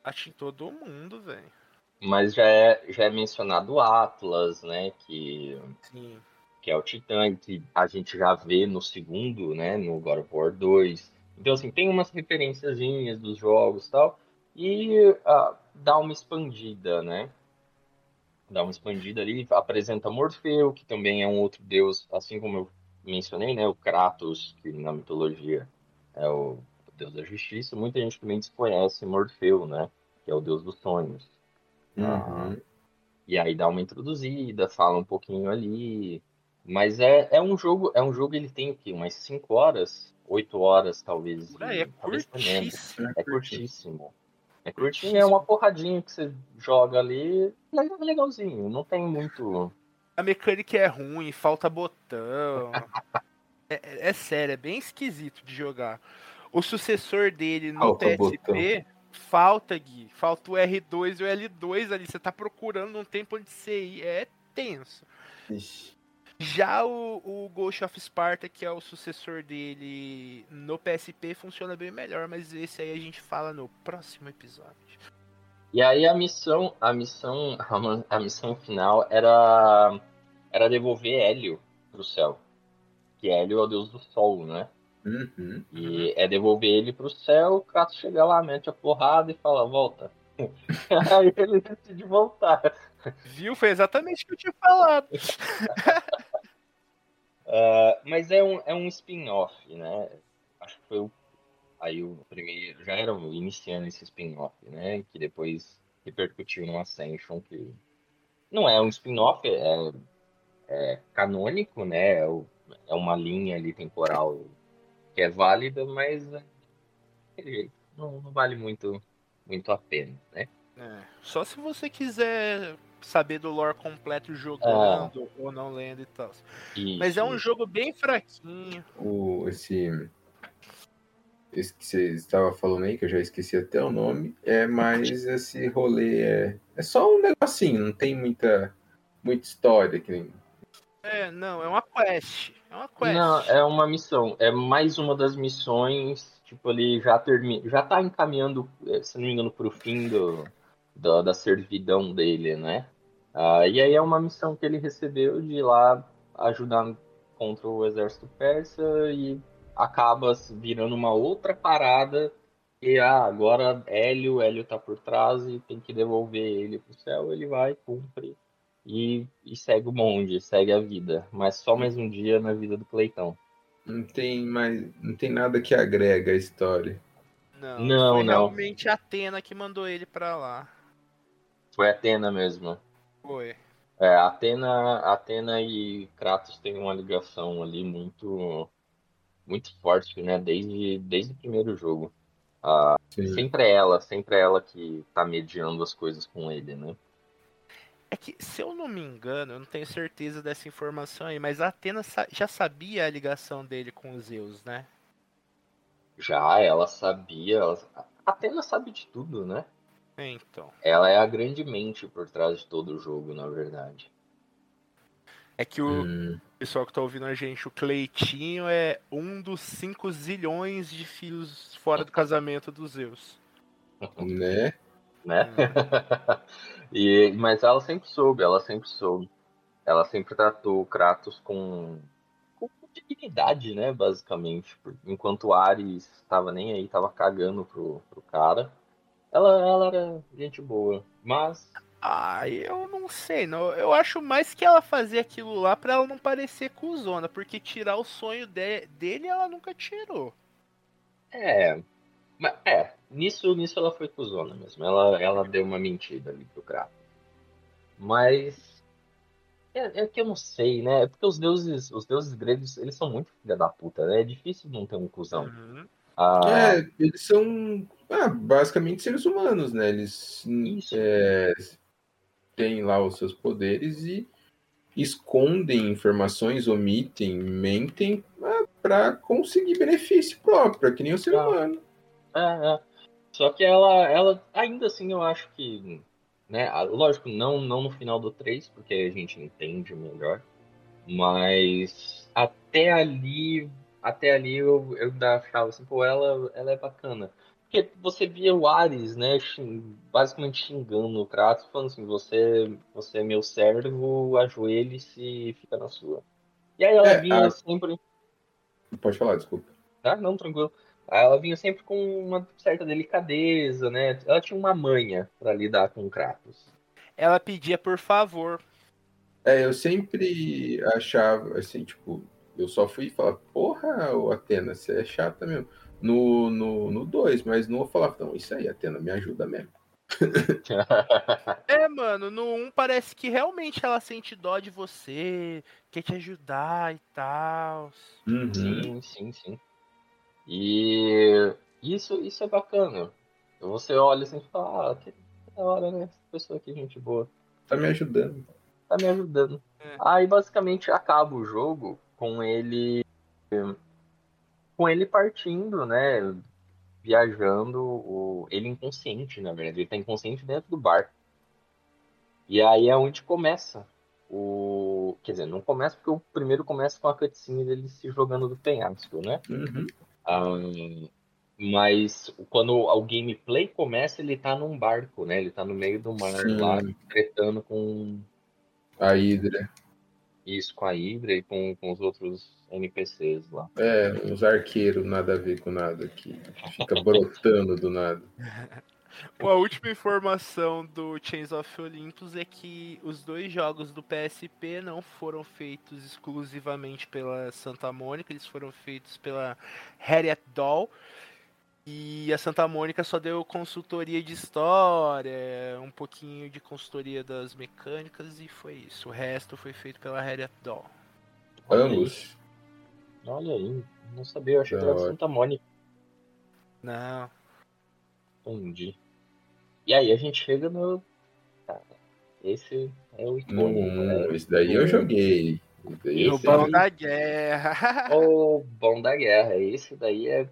Acho em todo mundo, velho. Mas já é, já é mencionado o Atlas, né? Que, Sim. que é o Titã, que a gente já vê no segundo, né? No God of War 2. Então, assim, tem umas referenciazinhas dos jogos e tal. E ah, dá uma expandida, né? Dá uma expandida ali, apresenta Morfeu, que também é um outro deus, assim como eu mencionei, né? O Kratos, que na mitologia é o deus da justiça. Muita gente também desconhece Morfeu, né? Que é o deus dos sonhos. Ah, Uhum. e aí dá uma introduzida, fala um pouquinho ali. Mas é, é um jogo, é um jogo, ele tem o quê? Umas 5 horas? 8 horas, talvez. Aí, é talvez curtíssimo. É curtíssimo. É curtinho, é uma porradinha que você joga ali. É legalzinho, não tem muito. A mecânica é ruim, falta botão. é, é- é sério, é bem esquisito de jogar. O sucessor dele no Falta PSP, falta, Gui. Falta o R2 e o L2 ali. Você tá procurando, não tem pra onde você ir. É tenso. Ixi. Já o, o Ghost of Sparta, que é o sucessor dele no PSP, funciona bem melhor, mas esse aí a gente fala no próximo episódio. E aí a missão, a missão, a missão final era era devolver Hélio pro céu. Que Hélio é o deus do sol, né? Uhum. E é devolver ele pro céu, o Kratos chega lá, mete a porrada e fala, volta. Aí ele decide voltar. Viu? Foi exatamente o que eu tinha falado. Ah, mas é um, é um spin-off, né? Acho que foi o. Aí o primeiro. Já era iniciando esse spin-off, né? Que depois repercutiu no Ascension, que não é um spin-off, é, é canônico, né? É, o- é uma linha ali temporal que é válida, mas é. Não, não vale muito, muito a pena, né? É, só se você quiser saber do lore completo jogando ou não lendo e tal. Mas é um jogo bem fraquinho. O, esse, esse que você estava falando aí, que eu já esqueci até o nome, é mais esse rolê. É, é só um negocinho, não tem muita, muita história. Que nem... É, não, é uma quest. É uma quest. Não, é uma missão. É mais uma das missões. Tipo, ele já termina. Já tá encaminhando, eh, se não me engano, pro fim do, da, da servidão dele, né? Ah, e aí é uma missão que ele recebeu de ir lá ajudar contra o exército persa e acaba virando uma outra parada. E ah, agora Hélio, Hélio tá por trás e tem que devolver ele pro céu. Ele vai, cumpre e, e segue o monte, segue a vida. Mas só mais um dia na vida do Cleitão. Não tem mais. Não tem nada que agrega a história. Não, Não, foi não. realmente a Atena que mandou ele pra lá. Foi Atena mesmo. Foi. É, Atena, Atena e Kratos têm uma ligação ali muito muito forte, né? Desde, desde o primeiro jogo. Ah, sempre é ela, sempre é ela que tá mediando as coisas com ele, né? É que, se eu não me engano, eu não tenho certeza dessa informação aí, mas a Atena sa- já sabia a ligação dele com os Zeus, né? Já ela sabia, ela... a Atena sabe de tudo, né? Então. Ela é a grande mente por trás de todo o jogo, na verdade. É que o Hum, pessoal que tá ouvindo a gente, o Cleitinho é um dos 5 zilhões de filhos fora do casamento dos Zeus. né? né? e, mas ela sempre soube, ela sempre soube. Ela sempre tratou o Kratos com, com dignidade, né, basicamente. Enquanto o Ares estava nem aí, tava cagando pro, pro cara. Ela, ela era gente boa, mas ah, eu não sei, não. Eu acho mais que ela fazia aquilo lá pra ela não parecer cuzona, porque tirar o sonho de, dele ela nunca tirou. É, é, nisso, nisso ela foi cuzona mesmo. Ela, ela deu uma mentira ali pro Kratos. Mas é, é, que eu não sei, né? É porque os deuses, os deuses gregos, eles são muito filha da puta, né? É difícil não ter um cuzão. Uhum. Ah, é, eles são ah, basicamente seres humanos, né? Eles é, têm lá os seus poderes e escondem informações, omitem, mentem ah, para conseguir benefício próprio, que nem o ser ah. humano. É, é. Só que ela, ela, ainda assim, eu acho que, né, lógico, não, não no final do 3, porque a gente entende melhor, mas até ali, até ali eu, eu achava assim, pô, ela, ela é bacana. Porque você via o Ares, né, basicamente xingando o Kratos, falando assim, você, você é meu servo, ajoelhe-se e fica na sua. E aí ela é, vinha a... sempre... Pode falar, desculpa. Ah, não, tranquilo. Ela vinha sempre com uma certa delicadeza, né? Ela tinha uma manha para lidar com o Kratos. Ela pedia por favor. É, eu sempre achava, assim, tipo, eu só fui falar, porra, Atena, você é chata mesmo. No 2, no, no dois, mas não vou falar, não, isso aí, Atena, me ajuda mesmo. é, mano, no 1 um parece que realmente ela sente dó de você, quer te ajudar e tal. Uhum. Sim, sim, sim. E isso, isso é bacana. Você olha assim e fala, ah, que da hora, né? Essa pessoa aqui, gente boa. Tá me ajudando. Tá me ajudando. É. Aí basicamente acaba o jogo com ele. Com ele partindo, né? Viajando, o, ele inconsciente, na verdade. Ele tá inconsciente dentro do bar. E aí é onde começa o. Quer dizer, não começa porque o primeiro começa com a cutscene dele se jogando do penhasco, né? Uhum. Um, mas quando o gameplay começa, ele tá num barco, né? Ele tá no meio do mar Sim. lá, tretando com. A Hydra. Isso, com a Hydra e com, com os outros NPCs lá. É, uns arqueiros, nada a ver com nada, que fica brotando do nada. A última informação do Chains of Olympus é que os dois jogos do PSP não foram feitos exclusivamente pela Santa Mônica, eles foram feitos pela Harriet Doll. E a Santa Mônica só deu consultoria de história, um pouquinho de consultoria das mecânicas e foi isso. O resto foi feito pela Harriet Doll. Ambos. Olha aí, não sabia, eu achei que era Santa Mônica. Não. Entendi. E aí a gente chega no. Cara, esse é o icônico. Hum, né? Esse daí eu joguei. Esse o bom da guerra. o bom da guerra. Esse daí é.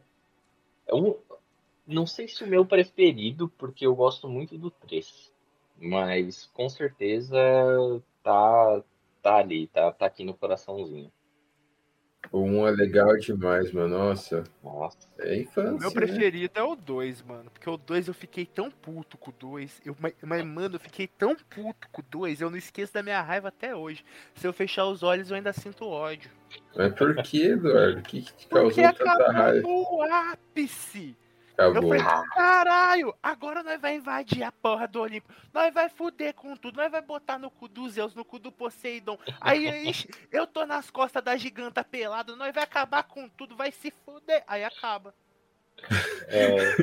é um, não sei se o meu preferido, porque eu gosto muito do 3. Mas com certeza tá, tá ali, tá, tá aqui no coraçãozinho. O 1 é legal demais, mano. Nossa. Nossa. É infância. O meu né? preferido né? é o 2, mano. Porque o 2 eu fiquei tão puto com o 2. Eu, mas, mano, eu fiquei tão puto com o 2. Eu não esqueço da minha raiva até hoje. Se eu fechar os olhos, eu ainda sinto ódio. Mas por que, Eduardo? O que, que causou Porque tanta raiva? no ápice. Acabou. Eu falei, caralho, agora nós vai invadir a porra do Olimpo. Nós vai fuder com tudo. Nós vai botar no cu dos Zeus, no cu do Poseidon. Aí eu tô nas costas da giganta pelada. Nós vai acabar com tudo. Vai se fuder. Aí acaba. É...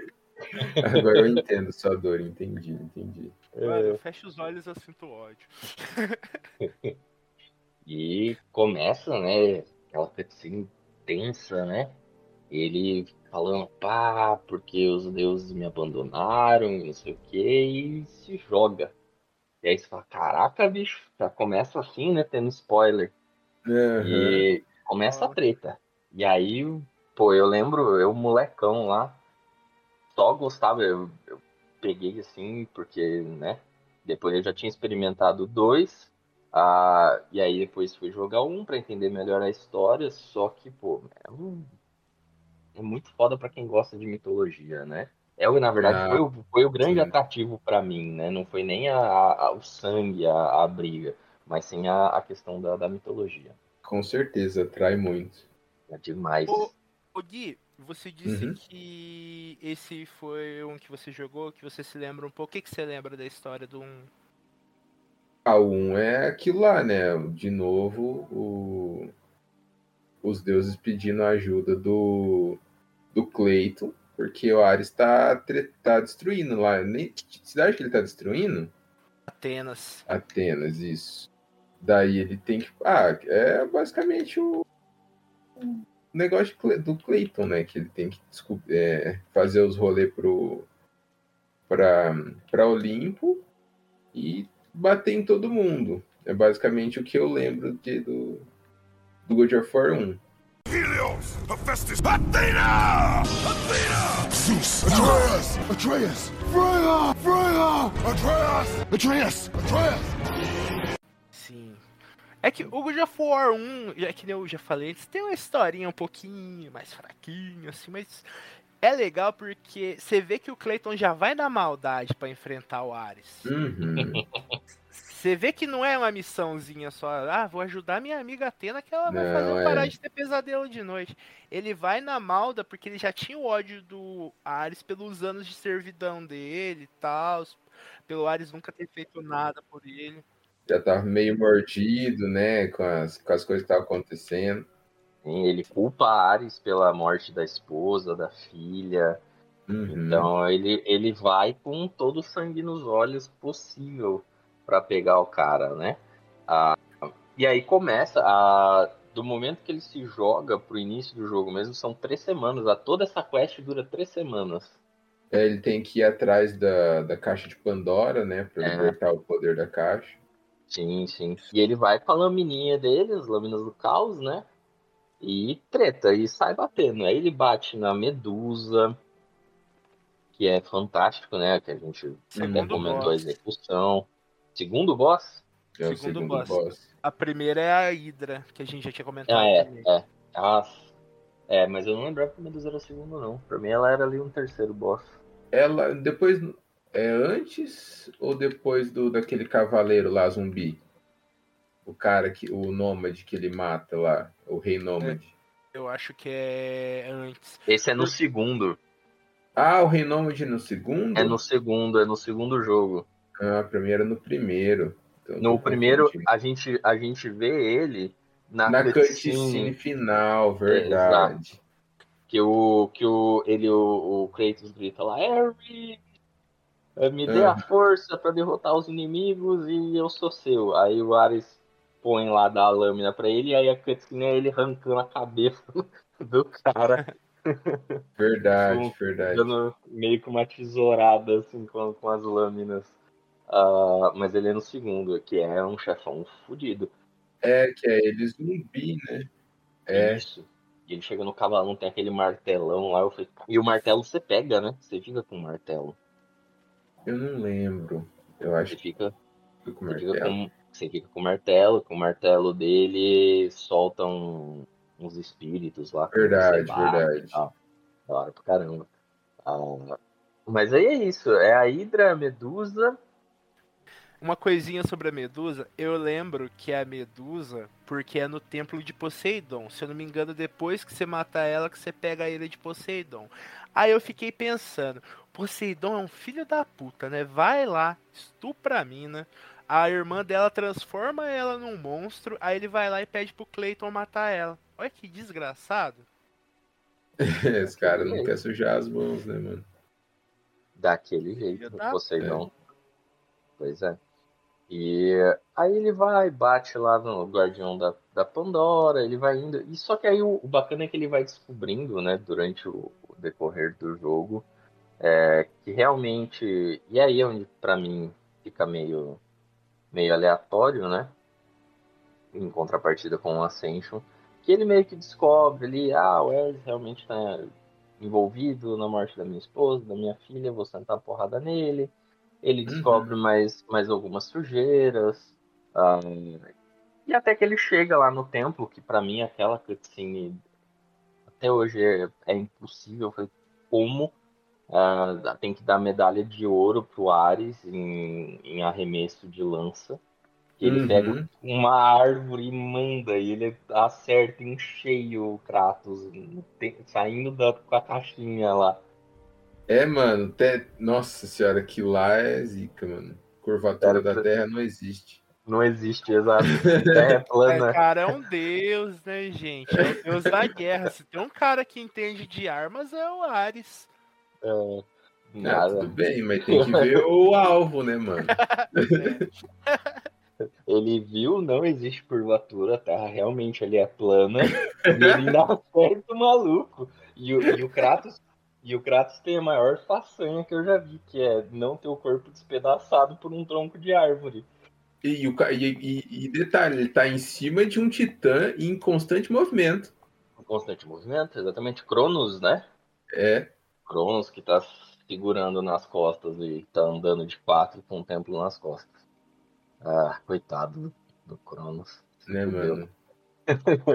Agora eu entendo sua dor. Entendi, entendi. Mano, fecha os olhos eu sinto ódio. e começa, né? Aquela cutscene tensa, né? Ele falando, pá, porque os deuses me abandonaram, não sei o que, e se joga. E aí você fala, caraca, bicho, já começa assim, né, tendo spoiler. Uhum. E começa a treta. E aí, pô, eu lembro, eu molecão lá, só gostava, eu, eu peguei assim, porque, né, depois eu já tinha experimentado dois, ah, e aí depois fui jogar um para entender melhor a história, só que, pô, é um é muito foda para quem gosta de mitologia, né? É, na verdade, Ah, foi, o, foi o grande sim. atrativo pra mim, né? Não foi nem a, a- o sangue, a, a briga, mas sim a, a questão da, da mitologia. Com certeza, atrai muito. É demais. Ô, ô Gui, você disse Uhum. que esse foi um que você jogou, que você se lembra um pouco. O que, que você lembra da história do um? A um é aquilo lá, né? De novo, o- os deuses pedindo a ajuda do, do Cleiton, porque o Ares tá, tá destruindo lá. Nem, cidade que ele tá destruindo? Atenas. Atenas, isso. Daí ele tem que. Ah, é basicamente o, negócio do Clayton, né? Que ele tem que é, fazer os rolês pro. Pra, pra Olimpo e bater em todo mundo. É basicamente o que eu lembro de, do, do God of War 1. Helios, Hephaestus, Athena! Athena! Zeus, Atreus! Atreus! Freya! Freya! Atreus! Atreus! Atreus! Sim. É que o God of War 1, é que nem eu já falei antes, tem uma historinha um pouquinho mais fraquinha, assim, mas é legal porque você vê que o Clayton já vai na maldade pra enfrentar o Ares. Uhum. Você vê que não é uma missãozinha só, ah, vou ajudar minha amiga Atena que ela vai Não, fazer eu é. parar de ter pesadelo de noite. Ele vai na malda porque ele já tinha o ódio do Ares pelos anos de servidão dele e tal, pelo Ares nunca ter feito nada por ele. Já tava meio mordido, né? Com as, com as coisas que estavam acontecendo. Sim, Ele culpa a Ares pela morte da esposa, da filha. Uhum. Então ele, ele vai com todo o sangue nos olhos possível pra pegar o cara, né? Ah, e aí começa a do momento que ele se joga pro início do jogo mesmo são três semanas. A toda essa quest dura três semanas. É, ele tem que ir atrás da, da caixa de Pandora, né? Pra É. libertar o poder da caixa. Sim, sim. E ele vai com a lamininha dele, as lâminas do caos, né? E treta, e sai batendo. Aí ele bate na Medusa, que é fantástico, né? Que a gente até comentou a execução. Segundo boss? É o Segundo segundo boss. boss. A primeira é a Hydra, que a gente já tinha comentado. Ah, é, também. é. Ah, é, mas eu não lembrava que a Medusa era o segundo, não. Pra mim ela era ali um terceiro boss. Ela depois é antes ou depois do daquele cavaleiro lá zumbi? O cara que o nômade que ele mata lá, o rei nômade. Eu acho que é antes. Esse é no segundo. Ah, o rei nômade no segundo? É no segundo, é no segundo jogo. Ah, pra mim era no primeiro. Então, No primeiro, a gente, a gente vê ele na, na cutscene. cutscene final, verdade. que o que o ele o, o Kratos grita lá, Harry, eh, me dê a Ah. força pra derrotar os inimigos e eu sou seu. Aí o Ares põe lá dá a lâmina pra ele e aí a cutscene é ele arrancando a cabeça do cara, Verdade, verdade. dando meio que uma tesourada assim com, com as lâminas. Ah, mas ele é no segundo, que é um chefão fudido. É, que é ele zumbi, né? É, Isso. E ele chega no cavalão, tem aquele martelão lá. Eu falei, e o martelo você pega, né? Você fica com o martelo. eu não lembro. Eu acho Você que fica, foi com você fica com, você fica com o martelo, com o martelo dele solta uns espíritos lá. que Verdade, verdade. Da hora pra caramba. Ah, mas aí é isso, é a Hydra, a Medusa. Uma coisinha sobre a Medusa, eu lembro que é a Medusa, porque é no templo de Poseidon. Se eu não me engano, depois que você mata ela, que você pega a ilha de Poseidon. Aí eu fiquei pensando, Poseidon é um filho da puta, né? Vai lá, estupra a mina. A irmã dela transforma ela num monstro, aí ele vai lá e pede pro Clayton matar ela. Olha que desgraçado. Esse cara não quer sujar as mãos, né, mano? Daquele jeito, Poseidon. Pois é. E aí ele vai, bate lá no Guardião da, da Pandora, ele vai indo. E só que aí o, o bacana é que ele vai descobrindo, né, durante o, o decorrer do jogo, é, que realmente. E aí é onde pra mim fica meio, meio aleatório, né? Em contrapartida com o Ascension. Que ele meio que descobre ali, ah, o Ares realmente tá envolvido na morte da minha esposa, da minha filha, vou sentar porrada nele. Ele descobre mais, mais algumas sujeiras. ah, e até que ele chega lá no templo, que pra mim aquela cutscene até hoje é, é impossível. Eu falei, como Uh, tem que dar medalha de ouro pro Ares em, em arremesso de lança. Ele uhum. pega uma árvore e manda, e ele acerta em cheio o Kratos, saindo da, com a caixinha lá. É, mano, te... nossa senhora, que lá é zica, mano. Curvatura é, da Terra não existe. Não existe, exato. Terra é plana. É, cara, é um deus, né, gente? É o deus da guerra. Se tem um cara que entende de armas, é o Ares. É. Nada. Ah, tudo bem, mas tem que ver o alvo, né, mano? É. Ele viu, não existe curvatura, a Terra realmente ali é plana, e ele ainda acerta o maluco. E o, e o Kratos. E o Kratos tem a maior façanha que eu já vi, que é não ter o corpo despedaçado por um tronco de árvore. E, o, e, e, detalhe, ele tá em cima de um titã em constante movimento. Em constante movimento, exatamente. Cronos, né? É. Cronos que tá segurando nas costas e tá andando de quatro com o templo nas costas. Ah, coitado do, Cronos. Né, mano?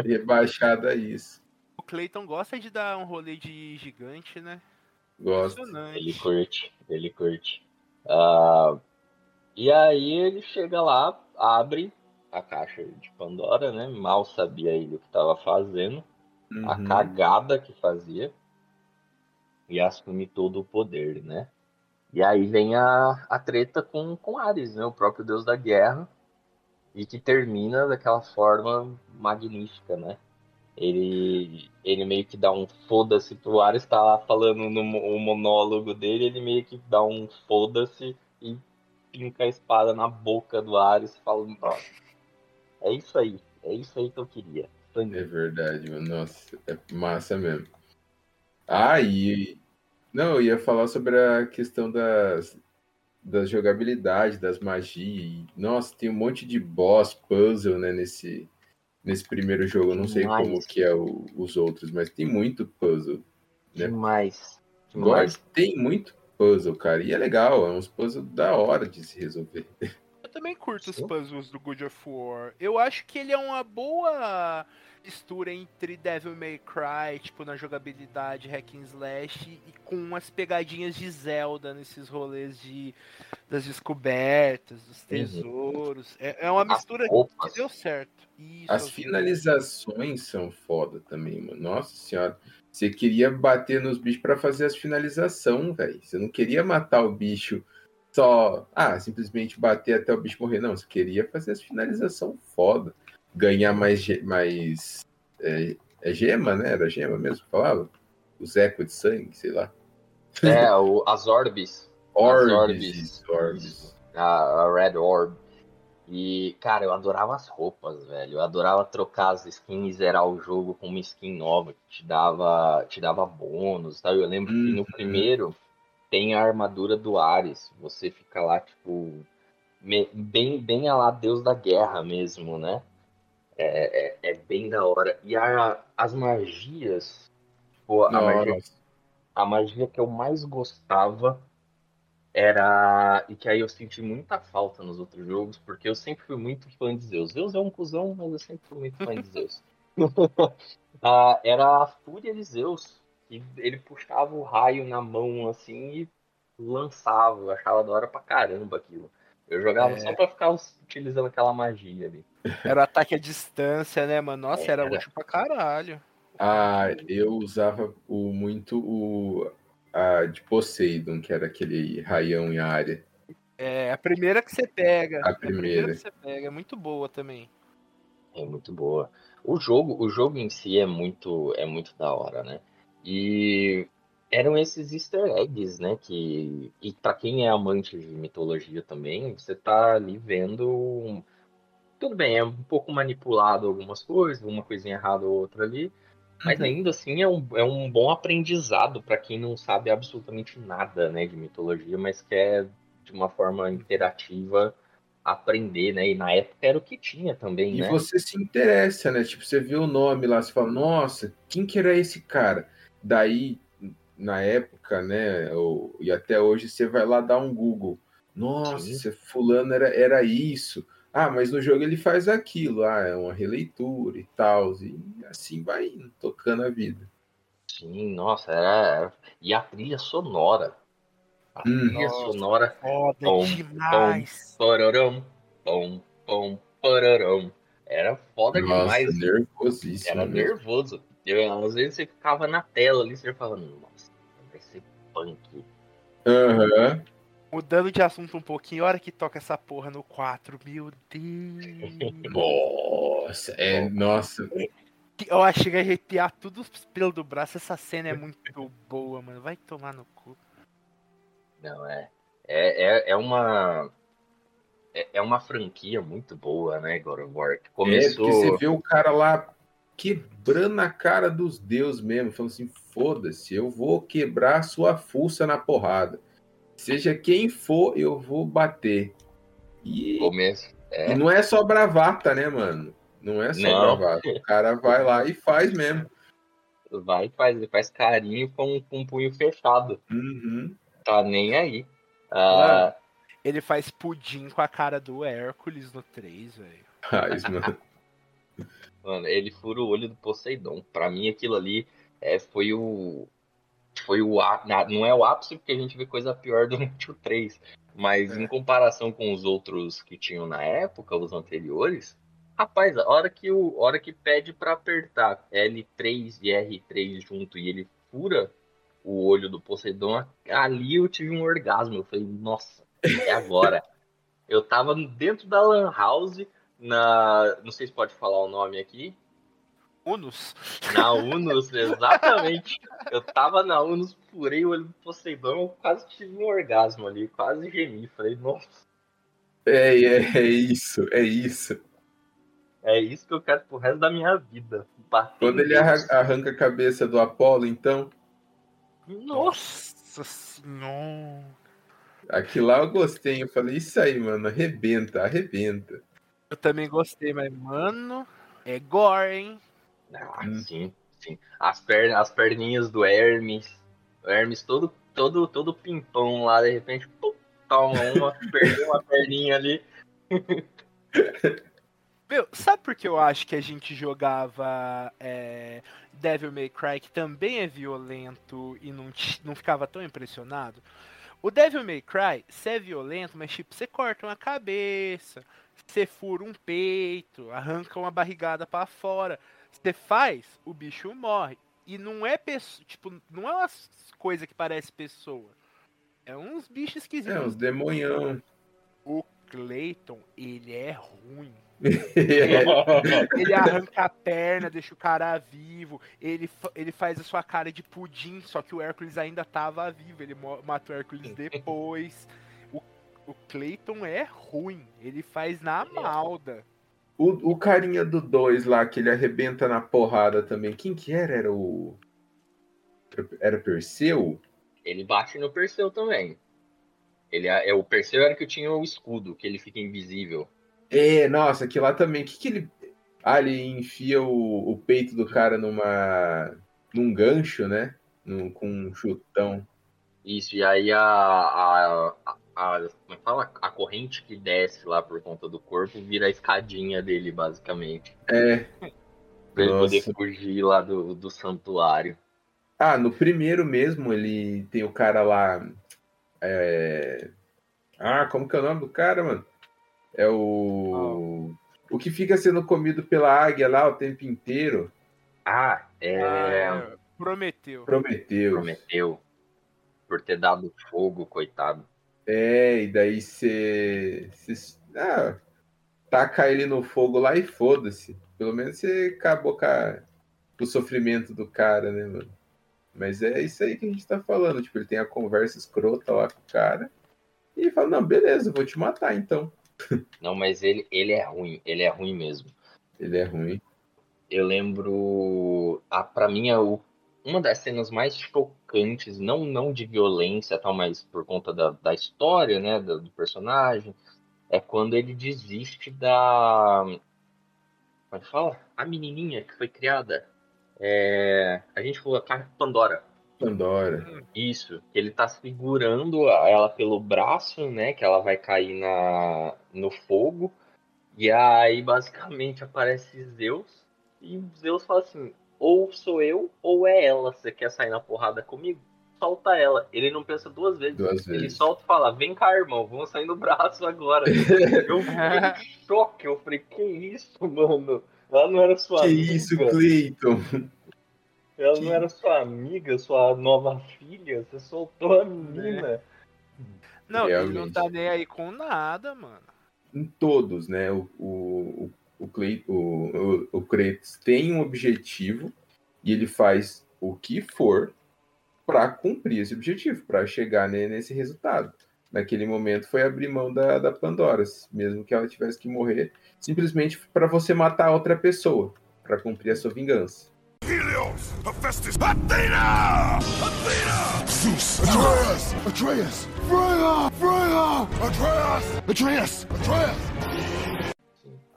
Rebaixado a isso. Clayton gosta de dar um rolê de gigante, né? Gosta. Ele curte, ele curte. Uh, e aí ele chega lá, abre a caixa de Pandora, né? Mal sabia ele o que estava fazendo, uhum. a cagada que fazia, e assume todo o poder, né? E aí vem a, a treta com, com Ares, né? O próprio deus da guerra. E que termina daquela forma magnífica, né? Ele, ele meio que dá um foda-se. O Ares tá lá falando no monólogo dele, ele meio que dá um foda-se e pinca a espada na boca do Ares, falando: É isso aí, é isso aí que eu queria. É verdade, mano. Nossa, é massa mesmo. Ah, e não, eu ia falar sobre a questão das, das jogabilidade, das magias. Nossa, tem um monte de boss, puzzle, né, nesse, nesse primeiro jogo. Eu não sei Demais. como que é o, os outros, mas tem muito puzzle. Né? Demais. Demais. God tem muito puzzle, cara. E é legal, é uns puzzles da hora de se resolver. Eu também curto os puzzles do God of War. Eu acho que ele é uma boa mistura entre Devil May Cry, tipo, na jogabilidade hack and slash, e com umas pegadinhas de Zelda nesses rolês de das descobertas, dos uhum. tesouros. É, é, uma mistura que deu certo. Isso, As finalizações são foda também, mano. Nossa senhora. Você queria bater nos bichos para fazer as finalizações, velho. Você não queria matar o bicho só, ah, simplesmente bater até o bicho morrer. Não, você queria fazer as finalizações foda ganhar mais, mais é, é, gema, né? Era gema mesmo que falava? Os ecos de sangue, sei lá. É, o, as orbes. Orbes. As orbes. orbes. A, a, Red Orb. E, cara, eu adorava as roupas, velho. Eu adorava trocar as skins e zerar o jogo com uma skin nova que te dava, te dava bônus, tá? Eu lembro que no uhum. primeiro tem a armadura do Ares. Você fica lá, tipo, bem, bem a lá Deus da Guerra mesmo, né? É, é, é, bem da hora. E a, as magias, pô, a, magia, a magia que eu mais gostava era. E que aí eu senti muita falta nos outros jogos, porque eu sempre fui muito fã de Zeus. Zeus é um cuzão, mas eu sempre fui muito fã de Zeus. ah, era a Fúria de Zeus. E ele puxava o raio na mão assim e lançava. Eu achava da hora pra caramba aquilo. Eu jogava é... só pra ficar utilizando aquela magia ali. Era ataque à distância, né, mano? Nossa, era, era útil pra caralho. Ah, eu usava o, muito o a de Poseidon, que era aquele raião em área. É, a primeira que você pega. A primeira. A primeira que você pega, é muito boa também. É muito boa. O jogo, o jogo em si é muito, é muito da hora, né? E eram esses easter eggs, né? Que, e para quem é amante de mitologia também, você tá ali vendo. Tudo bem, é um pouco manipulado algumas coisas, uma coisinha errada ou outra ali, mas uhum. ainda assim é um, é um bom aprendizado para quem não sabe absolutamente nada né, de mitologia, mas quer de uma forma interativa aprender, né? E na época era o que tinha também, e né? Você se interessa, né? Tipo, você vê o nome lá, você fala, nossa, quem que era esse cara? Daí na época, né? Ou, e até hoje você vai lá dar um Google. Nossa, fulano era, era isso. Ah, mas no jogo ele faz aquilo. Ah, é uma releitura e tal. E assim vai indo, tocando a vida. Sim, nossa, era, E a trilha sonora. A Hum. trilha Nossa. sonora. Foda Tom, demais. Pororão, pom, pom, pororão. Era foda Nossa, demais. nervosíssimo. Era mesmo. nervoso. Eu, às vezes você ficava na tela ali, você ser punk. Aham. Mudando de assunto um pouquinho, a hora que toca essa porra no 4, meu Deus. Nossa, é, nossa. Eu achei que ia arrepiar tudo os pelos do braço. Essa cena é muito boa, mano. Vai tomar no cu. Não, é. É, é, é uma. É, é uma franquia muito boa, né, God of War? Que É, começou. porque você vê o cara lá quebrando a cara dos deuses mesmo, falando assim, foda-se, eu vou quebrar a sua fuça na porrada. Seja quem for, eu vou bater. E, Começo. É, e não é só bravata, né, mano? Não é só Não. bravata. O cara vai lá e faz mesmo. vai e faz, ele faz carinho com, com o punho fechado. Uhum. Tá nem aí. Ah, Ele faz pudim com a cara do Hércules no 3, velho. Faz, mano. Mano, ele fura o olho do Poseidon. Pra mim, aquilo ali é, foi o. Foi o. Não é o ápice, porque a gente vê coisa pior durante o 3. Mas É. em comparação com os outros que tinham na época, os anteriores. Rapaz, a hora que, o, a hora que pede pra apertar L3 e R3 junto e ele fura o olho do Poseidon, ali eu tive um orgasmo. Eu falei, nossa, é agora. eu tava dentro da Lan House, na. Não sei se pode falar o nome aqui. Unus. Na Unus, exatamente. Eu tava na Unus, furei o olho do Poseidon, eu quase tive um orgasmo ali, quase gemi. Falei, nossa, É, é, é isso, é isso. é isso que eu quero pro resto da minha vida. Quando ele arranca a cabeça do Apolo, então, Nossa senhora. aqui lá eu gostei. Eu falei, isso aí, mano, arrebenta, arrebenta. Eu também gostei, mas, mano, é gore, hein? Ah, Hum. sim, sim. As, pernas, as perninhas do Hermes. O Hermes todo, todo, todo pimpão lá, de repente, pum, toma uma, perdeu uma perninha ali. Meu, sabe por que eu acho que a gente jogava é, Devil May Cry, que também é violento e não, não ficava tão impressionado? O Devil May Cry, você é violento, mas tipo, você corta uma cabeça, você fura um peito, arranca uma barrigada pra fora. Você faz, o bicho morre. E não é pessoa, tipo, não é uma coisa que parece pessoa. É uns bichos É, esquisitos. uns demonhão. O Clayton, ele é ruim. É, Ele arranca a perna, deixa o cara vivo. Ele, ele faz a sua cara de pudim, só que o Hércules ainda tava vivo. Ele mata o Hércules depois. O, Clayton é ruim. Ele faz na malda. O, o carinha do 2 lá, que ele arrebenta na porrada também. Quem que era? Era o. Era Perseu? Ele bate no Perseu também. Ele é, é- o Perseu era que tinha o escudo, que ele fica invisível. É, nossa, aqui lá também. que que ele. Ah, ele enfia o, o peito do cara numa. num gancho, né? Num, com um chutão. Isso, e aí a, a, a, é fala? A corrente que desce lá por conta do corpo vira a escadinha dele, basicamente. É. Pra ele Nossa. poder fugir lá do, do santuário. Ah, no primeiro mesmo, ele tem o cara lá. é, Ah, como que é o nome do cara, mano? É o. O que fica sendo comido pela águia lá o tempo inteiro. Ah, é. Ah, prometeu. Prometeu. Prometeu. Por ter dado fogo, coitado. É, e daí você. Ah, taca ele no fogo lá e foda-se. Pelo menos você acabou com, a- com o sofrimento do cara, né, mano? Mas é isso aí que a gente tá falando. Tipo, ele tem a conversa escrota lá com o cara. E fala, não, beleza, eu vou te matar então. Não, mas ele, ele é ruim, ele é ruim mesmo. Ele é ruim. Eu lembro. Ah, pra mim, é o- uma das cenas mais chocantes, não, não de violência tal, mas por conta da, da história, né, do, do personagem, é quando ele desiste da. Como é fala? A menininha que foi criada. É, a gente a Pandora. Pandora. Isso, ele tá segurando ela pelo braço, né? Que ela vai cair na, no fogo. E aí, basicamente, aparece Zeus. E Zeus fala assim: ou sou eu, ou é ela. Você quer sair na porrada comigo? Solta ela. Ele não pensa duas vezes. Duas Ele vezes. solta e fala: Vem cá, irmão, vamos sair no braço agora. eu fiquei em choque. Eu falei: Que isso, mano? Ela não era sua Que amiga. isso, Cleiton? Ela que- não era sua amiga, sua nova filha. Você soltou a menina. Não, ele não Realmente. tá nem aí com nada, mano. Em todos, né? O, o, o, o, Clay, o, o, o Kratos tem um objetivo e ele faz o que for para cumprir esse objetivo, para chegar ne- nesse resultado. Naquele momento foi abrir mão da, da Pandora, mesmo que ela tivesse que morrer, simplesmente para você matar outra pessoa, para cumprir a sua vingança. Helios, Hephaestus, Athena! Athena! Zeus, Atreus! Atreus! Freya! Freya! Atreus! Atreus! Atreus!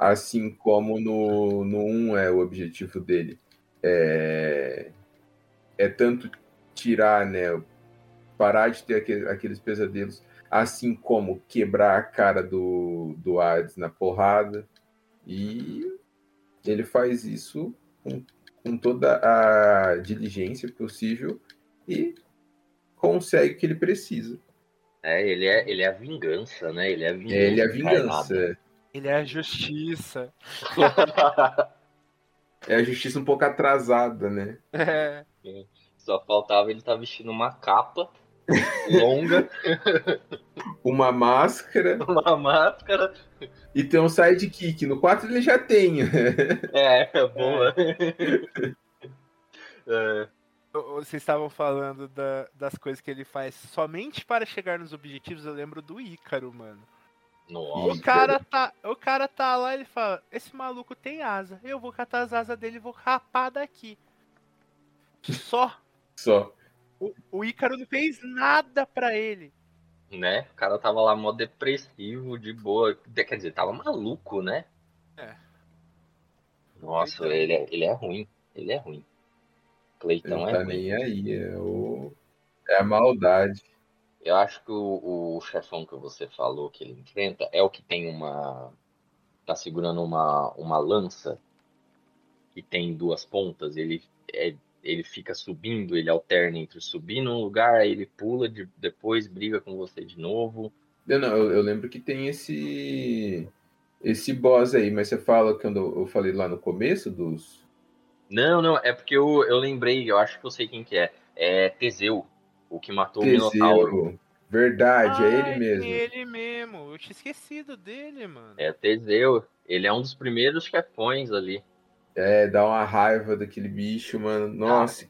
Assim como no, no 1 é o objetivo dele. É, é tanto tirar, né? Parar de ter aquele- aqueles pesadelos, assim como quebrar a cara do, do Hades na porrada. E ele faz isso com, com toda a diligência possível e consegue o que ele precisa. É, ele é, ele é a vingança, né? Ele é a vingança. Ele é a vingança. Ele é a justiça. É a justiça um pouco atrasada, né? É. Só faltava ele estar vestindo uma capa longa, Uma máscara uma máscara. e tem um sidekick. No 4 ele já tem. É, é boa. É, Vocês estavam falando da- das coisas que ele faz somente para chegar nos objetivos. Eu lembro do Ícaro, mano. Nossa. O cara tá, o cara tá lá ele fala: Esse maluco tem asa. Eu vou catar as asas dele e vou rapar daqui. Só. Só. O, o Ícaro não fez nada pra ele. né? O cara tava lá mó depressivo, de boa. Quer dizer, tava maluco, né? É. Nossa, Então. ele é, ele é ruim. Ele é ruim. Não é tá ruim. nem aí. É, o... é a maldade. Eu acho que o, o chefão que você falou que ele enfrenta é o que tem uma. tá segurando uma, uma lança que tem duas pontas. Ele, é, ele fica subindo, ele alterna entre subir num lugar, aí ele pula, de, depois briga com você de novo. Eu, não, eu, eu lembro que tem esse. Esse boss aí, mas você fala quando eu falei lá no começo dos. Não, não, é porque eu, eu lembrei, eu acho que eu sei quem que é. É Teseu, o que matou o Minotauro. Verdade, é Ai, ele mesmo. Ele mesmo. Eu tinha esquecido dele, mano. É Teseu. Ele é um dos primeiros chefões ali. É, dá uma raiva daquele bicho, mano. Nossa.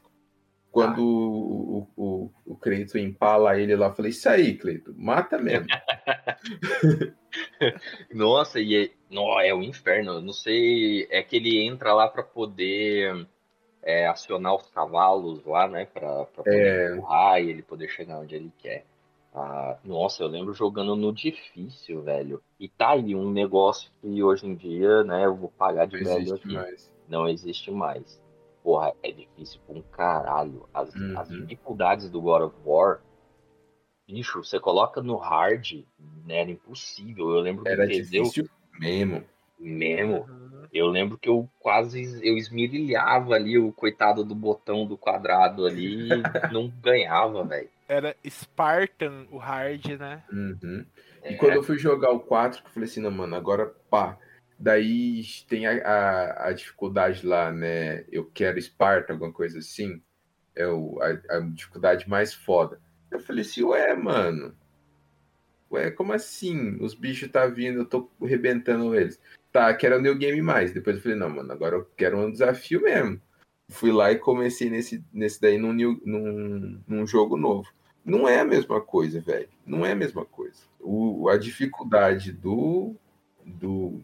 Quando o, o, o, o Cleito empala ele lá, eu falei, isso aí, Cleito, mata mesmo. Nossa, e é, não, é o inferno. eu Não sei, é que ele entra lá pra poder é, acionar os cavalos lá, né? Pra, pra poder É. empurrar e ele poder chegar onde ele quer. Ah, nossa, eu lembro jogando no difícil, velho. E tá aí um negócio que hoje em dia, né? Eu vou pagar de Não velho aqui. mais. Não existe mais. Porra, é difícil pra um caralho. As, Uhum. as dificuldades do God of War, bicho, você coloca no hard, né, era impossível. Eu lembro que Era o Teseu difícil mesmo. mesmo. Eu lembro que eu quase eu esmirilhava ali o coitado do botão do quadrado ali e não ganhava, velho. Era Spartan, o hard, né? Uhum. E É. quando eu fui jogar o 4, que eu falei assim, não, mano, agora pá. Daí tem a, a, a dificuldade lá, né? Eu quero Esparta, alguma coisa assim. É o, a, a dificuldade mais foda. Eu falei assim, ué, mano. Ué, como assim? Os bichos tá vindo, eu tô arrebentando eles. Tá, quero New Game mais. Depois eu falei, não, mano, agora eu quero um desafio mesmo. Fui lá e comecei nesse, nesse daí num, new- num, num jogo novo. Não é a mesma coisa, velho. Não é a mesma coisa. O, a dificuldade do, do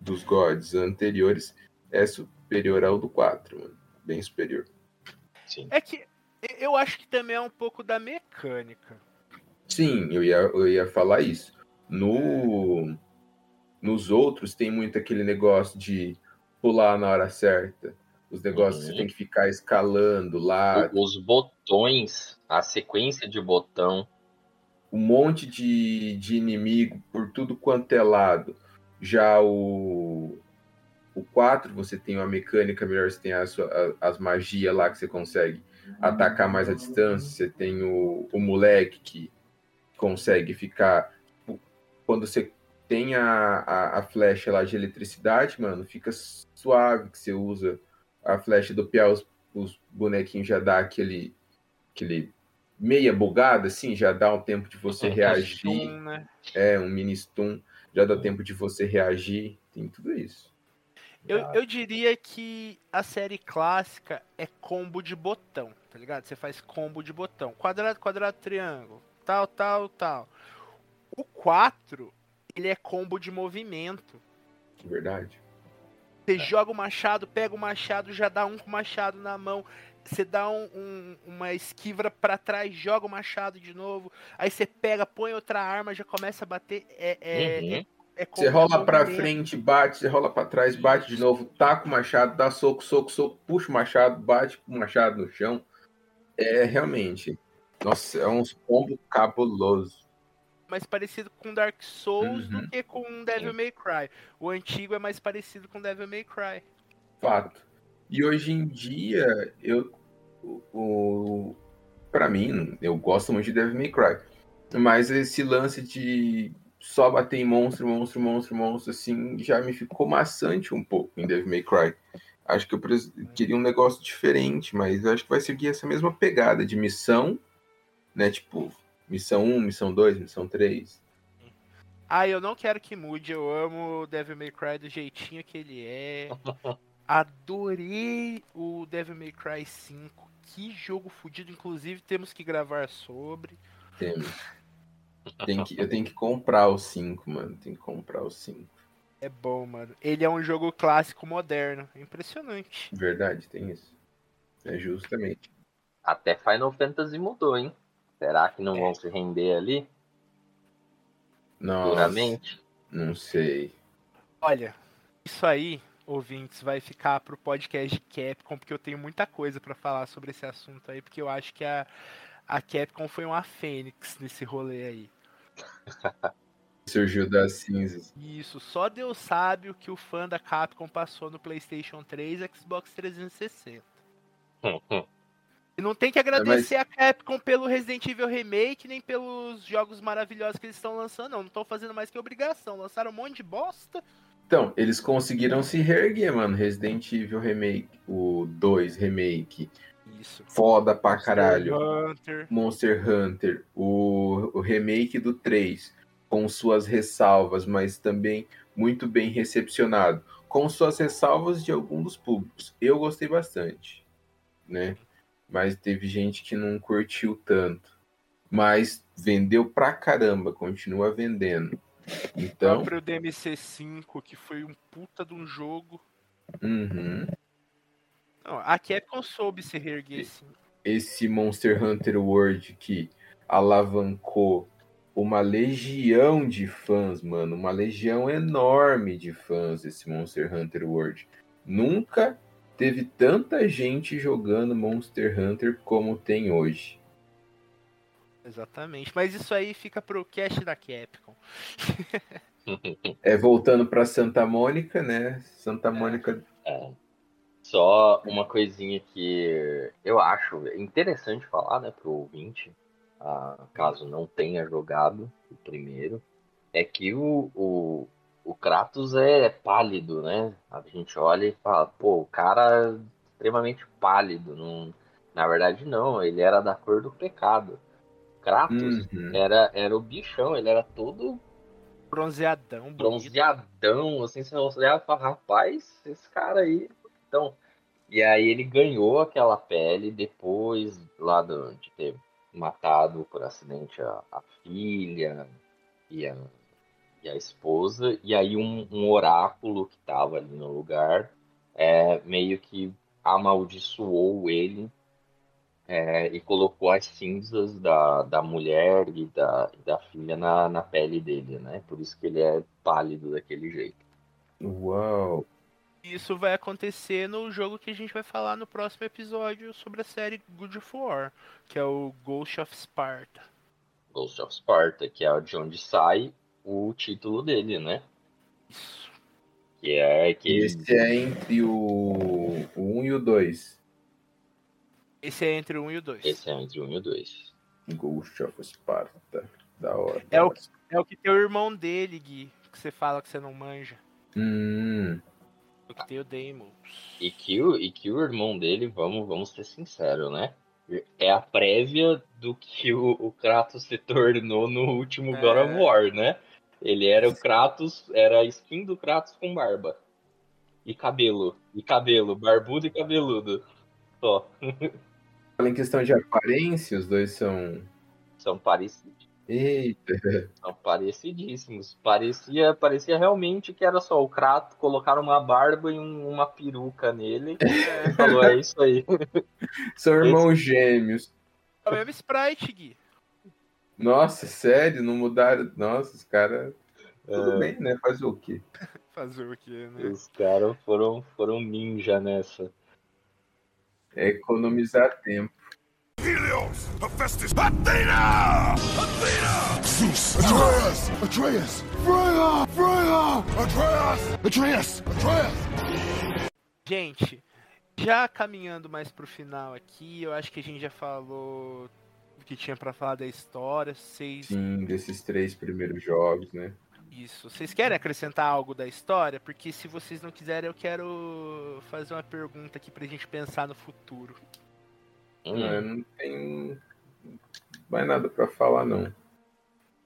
dos gods anteriores é superior ao do 4, mano. Bem superior. Sim. É que eu acho que também é um pouco da mecânica. Sim, eu ia, eu ia falar isso. No, nos outros tem muito aquele negócio de pular na hora certa. Os negócios que Uhum. você tem que ficar escalando lá. Os botões, a sequência de botão, um monte de, de inimigo por tudo quanto é lado. Já o, O 4 você tem uma mecânica melhor, você tem a sua, a, as magias lá que você consegue atacar mais à distância, você tem o, o moleque que consegue ficar. Quando você tem a, a, a, flecha lá de eletricidade, mano, fica suave que você usa a flecha do piau, os, os bonequinhos já dá aquele, aquele meia bugada, assim, já dá um tempo de você reagir. Stun, né? É, um mini stun, já dá tempo de você reagir, tem tudo isso. Eu, eu diria que a série clássica é combo de botão, tá ligado? Você faz combo de botão. Quadrado, quadrado, triângulo. Tal, tal, tal. O 4, ele é combo de movimento. Verdade. Você é. joga o machado, pega o machado, já dá um com o machado na mão. Você dá um, um, uma esquiva para trás, joga o machado de novo. Aí você pega, põe outra arma, já começa a bater. É, é, uhum. é é você rola para frente, bate, você rola para trás, bate de novo, taca o machado, dá soco, soco, soco, puxa o machado, bate o machado no chão. É realmente. Nossa, é uns combo cabuloso. Mais parecido com Dark Souls uhum. do que com Devil May Cry. O antigo é mais parecido com Devil May Cry. Fato. E hoje em dia, eu. O, o para mim, eu gosto muito de Devil May Cry. Mas esse lance de só bater em monstro, monstro, monstro, monstro, assim, já me ficou maçante um pouco em Devil May Cry. Acho que eu queria um negócio diferente, mas acho que vai seguir essa mesma pegada de missão, né? Tipo, missão 1, missão 2, missão 3. Ah, eu não quero que mude, eu amo o Devil May Cry do jeitinho que ele é. Adorei o Devil May Cry 5. Que jogo fodido, inclusive temos que gravar sobre. Temos. Tem que, eu tenho que comprar o 5, mano. Tem que comprar o 5. É bom, mano. Ele é um jogo clássico moderno. Impressionante. Verdade, tem isso. É justamente. Até Final Fantasy mudou, hein? Será que não é. vão se render ali? Nossa, Duramente? Não sei. Olha, isso aí, ouvintes, vai ficar pro podcast de Capcom, porque eu tenho muita coisa para falar sobre esse assunto aí, porque eu acho que a, a Capcom foi uma fênix nesse rolê aí. Surgiu das cinzas. Isso, só Deus sabe o que o fã da Capcom passou no PlayStation 3 e Xbox 360. e não tem que agradecer é, mas... a Capcom pelo Resident Evil Remake, nem pelos jogos maravilhosos que eles estão lançando, não. Não estão fazendo mais que obrigação. Lançaram um monte de bosta. Então, eles conseguiram se reerguer, mano. Resident Evil Remake, o 2 Remake, isso. Foda pra Monster caralho. Hunter. Monster Hunter. O, o remake do 3, com suas ressalvas, mas também muito bem recepcionado. Com suas ressalvas de alguns dos públicos. Eu gostei bastante, né? Mas teve gente que não curtiu tanto. Mas vendeu pra caramba, continua vendendo. Então. O próprio DMC5, que foi um puta de um jogo. Uhum. Não, a Capcom soube se reerguer sim. Esse Monster Hunter World que alavancou uma legião de fãs, mano. Uma legião enorme de fãs esse Monster Hunter World. Nunca teve tanta gente jogando Monster Hunter como tem hoje. Exatamente. Mas isso aí fica pro cast da Capcom. é voltando para Santa Mônica, né? Santa Mônica. É. É. Só uma coisinha que eu acho interessante falar, né, pro ouvinte, ah, caso não tenha jogado o primeiro, é que o, o, o Kratos é pálido, né? A gente olha e fala, pô, o cara é extremamente pálido. Não... Na verdade, não, ele era da cor do pecado. Kratos uhum. era, era o bichão, ele era todo bronzeadão, bronzeadão, assim, você olhava e fala, rapaz, esse cara aí então, e aí ele ganhou aquela pele depois lá do, de ter matado por acidente a, a filha e a, e a, esposa. E aí um, um oráculo que estava ali no lugar é, meio que amaldiçoou ele é, e colocou as cinzas da, da mulher e da, da filha na, na pele dele, né? Por isso que ele é pálido daquele jeito. Uau! Isso vai acontecer no jogo que a gente vai falar no próximo episódio sobre a série Good of War, que é o Ghost of Sparta. Ghost of Sparta, que é de onde sai o título dele, né? Isso. Que é que Esse é entre o, o 1 e o 2. Esse é entre o 1 e o 2. esse é entre o 1 e o 2. Ghost of Sparta. Da hora. É o, é o que tem o irmão dele, Gui, que você fala que você não manja. Hum, O que tem o Deimos. E que, o, e que o irmão dele, vamos, vamos ser sinceros, né? É a prévia do que o, o Kratos se tornou no último É. God of War, né? Ele era o Kratos, era a skin do Kratos com barba. E cabelo. E cabelo, barbudo e cabeludo. Só. em questão de aparência, os dois são. São parecidos. Eita, São parecidíssimos. Parecia, parecia realmente que era só o Kratos, colocaram uma barba e um- uma peruca nele. E falou, é isso aí. são irmãos gêmeos. É o mesmo sprite, Gui. Nossa, sério? Não mudaram? Nossa, os caras. Tudo É. bem, né? Fazer o quê? Fazer o quê, né? Os caras foram, foram ninja nessa. É economizar tempo. Helios, Hephaestus, Athena! Athena! Zeus, Atreus! Atreus! Freya! Freya! Atreus! Atreus! Atreus! Gente, já caminhando mais pro final aqui, eu acho que a gente já falou que tinha pra falar da história. Vocês. Sim, desses três primeiros jogos, né? Isso. Vocês querem acrescentar algo da história? Porque se vocês não quiserem, eu quero fazer uma pergunta aqui pra gente pensar no futuro. Hum, Eu não tenho mais nada pra falar, não.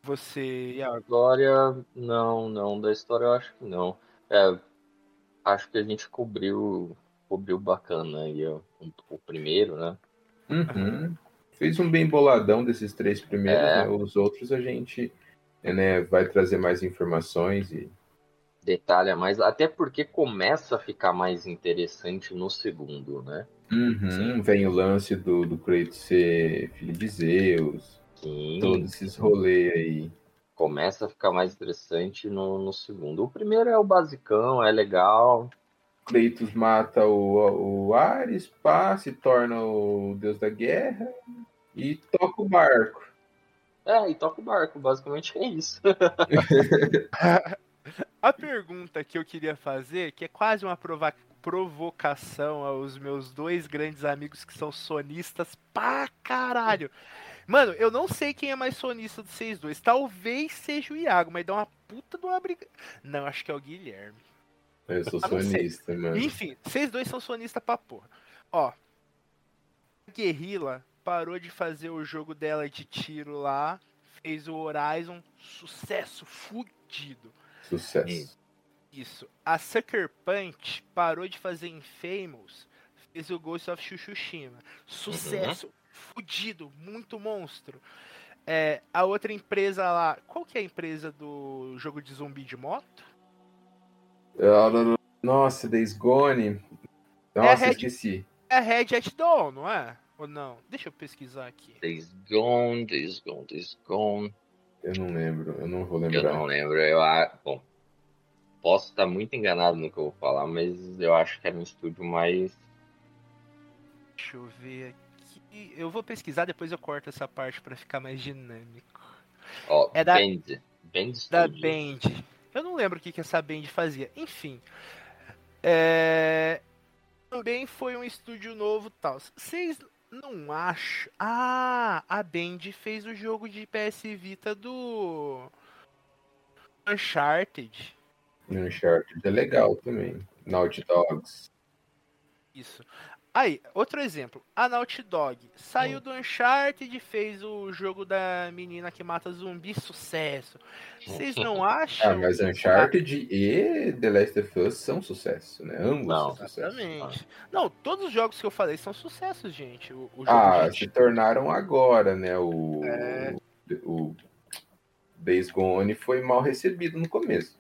Você. A glória, não, não. Da história eu acho que não. É, acho que a gente cobriu, cobriu bacana aí o, o primeiro, né? Uhum. Fez um bem boladão desses três primeiros, É. né? Os outros a gente né, vai trazer mais informações e. Detalha mais, até porque começa a ficar mais interessante no segundo, né? Uhum. Vem o lance do, do Kratos ser filho de Zeus, Sim, todos esses rolês aí. começa a ficar mais interessante no, no segundo. O primeiro é o basicão, é legal. Kratos mata o, o Ares, pá, se torna o deus da guerra e toca o barco. É, e toca o barco, basicamente é isso. A pergunta que eu queria fazer, que é quase uma prova- provocação aos meus dois grandes amigos que são sonistas pra caralho. Mano, eu não sei quem é mais sonista dos vocês dois. Talvez seja o Iago, mas dá uma puta de uma briga. Não, acho que é o Guilherme. Eu sou sonista, mano. Enfim, vocês dois são sonistas pra porra. Ó, a Guerrilla parou de fazer o jogo dela de tiro lá, fez o Horizon, sucesso fudido. Sucesso. Isso. A Sucker Punch parou de fazer Infamous, fez o Ghost of Tsushima. Sucesso fudido, muito monstro. É, a outra empresa lá, qual que é a empresa do jogo de zumbi de moto? Nossa, Days Gone. É Nossa, Red- esqueci. É a Red at Dawn, não é? Ou não? Deixa eu pesquisar aqui. Days Gone, Days Gone, Days Gone. Eu não lembro, eu não vou Eu lembrar. não lembro. Eu, a- bom, posso estar muito enganado no que eu vou falar, mas eu acho que era um estúdio mais. Deixa eu ver aqui. Eu vou pesquisar, depois eu corto essa parte pra ficar mais dinâmico. Ó, É da- Band. Band Da. Band. Eu não lembro o que, que essa Band fazia. Enfim. É... Também foi um estúdio novo e tal. Vocês não acham. Ah, a Band fez o jogo de PS Vita do. Uncharted. Uncharted é legal também. Naughty Dogs. Isso. Aí, outro exemplo. A Naughty Dog saiu do Uncharted, fez o jogo da menina que mata zumbi, sucesso. Vocês não acham? Ah, mas que- Uncharted e The Last of Us são sucesso, né? Ambos Não. são sucesso. Exatamente. Não, todos os jogos que eu falei são sucessos, gente. O, o jogo Ah, de- se tornaram agora, né? O, É. o Days Gone foi mal recebido no começo.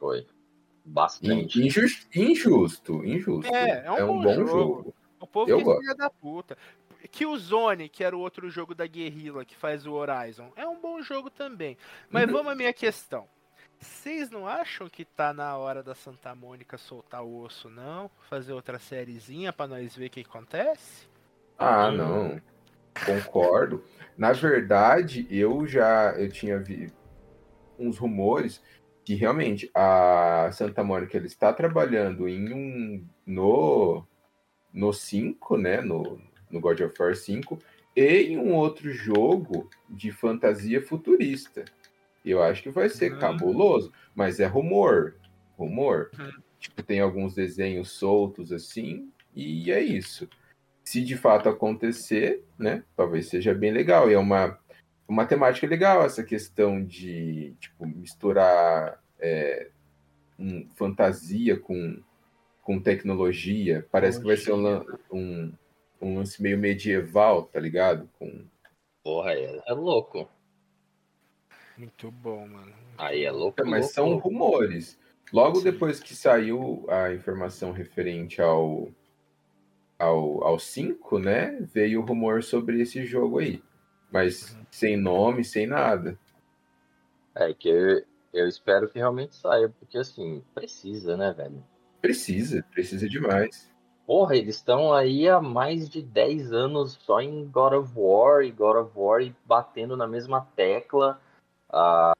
Foi. Bastante. Injusto, injusto, injusto. É, é um bom bom, jogo. jogo. O povo Eu que é gosto. filha da puta. Que o Zone, que era o outro jogo da Guerrilla que faz o Horizon, é um bom jogo também. Mas Uhum. vamos à minha questão. Vocês não acham que tá na hora da Santa Mônica soltar o osso, não? Fazer outra sériezinha pra nós ver o que acontece? Ah, Hum. não. Concordo. Na verdade, eu já eu tinha vi uns rumores que realmente a Santa Mônica ele está trabalhando em um no no 5, né, no, no God of War 5 e em um outro jogo de fantasia futurista. Eu acho que vai ser uhum. cabuloso, mas é rumor, rumor. Uhum. Tipo, tem alguns desenhos soltos assim, e é isso. Se de fato acontecer, né, talvez seja bem legal. E é uma uma temática legal essa questão de tipo, misturar é, um, fantasia com, com tecnologia. Parece que vai ser um, um, um lance meio medieval, tá ligado? Com... Porra, é, é louco. Muito bom, mano. Aí é louco. É, mas louco, são rumores. Logo Sim. depois que saiu a informação referente ao ao, ao 5, né? Veio o rumor sobre esse jogo aí mas sem nome, sem nada. É que eu, eu espero que realmente saia, porque assim, precisa, né, velho? Precisa, precisa demais. Porra, eles estão aí há mais de 10 anos só em God of War e God of War e batendo na mesma tecla. Ah,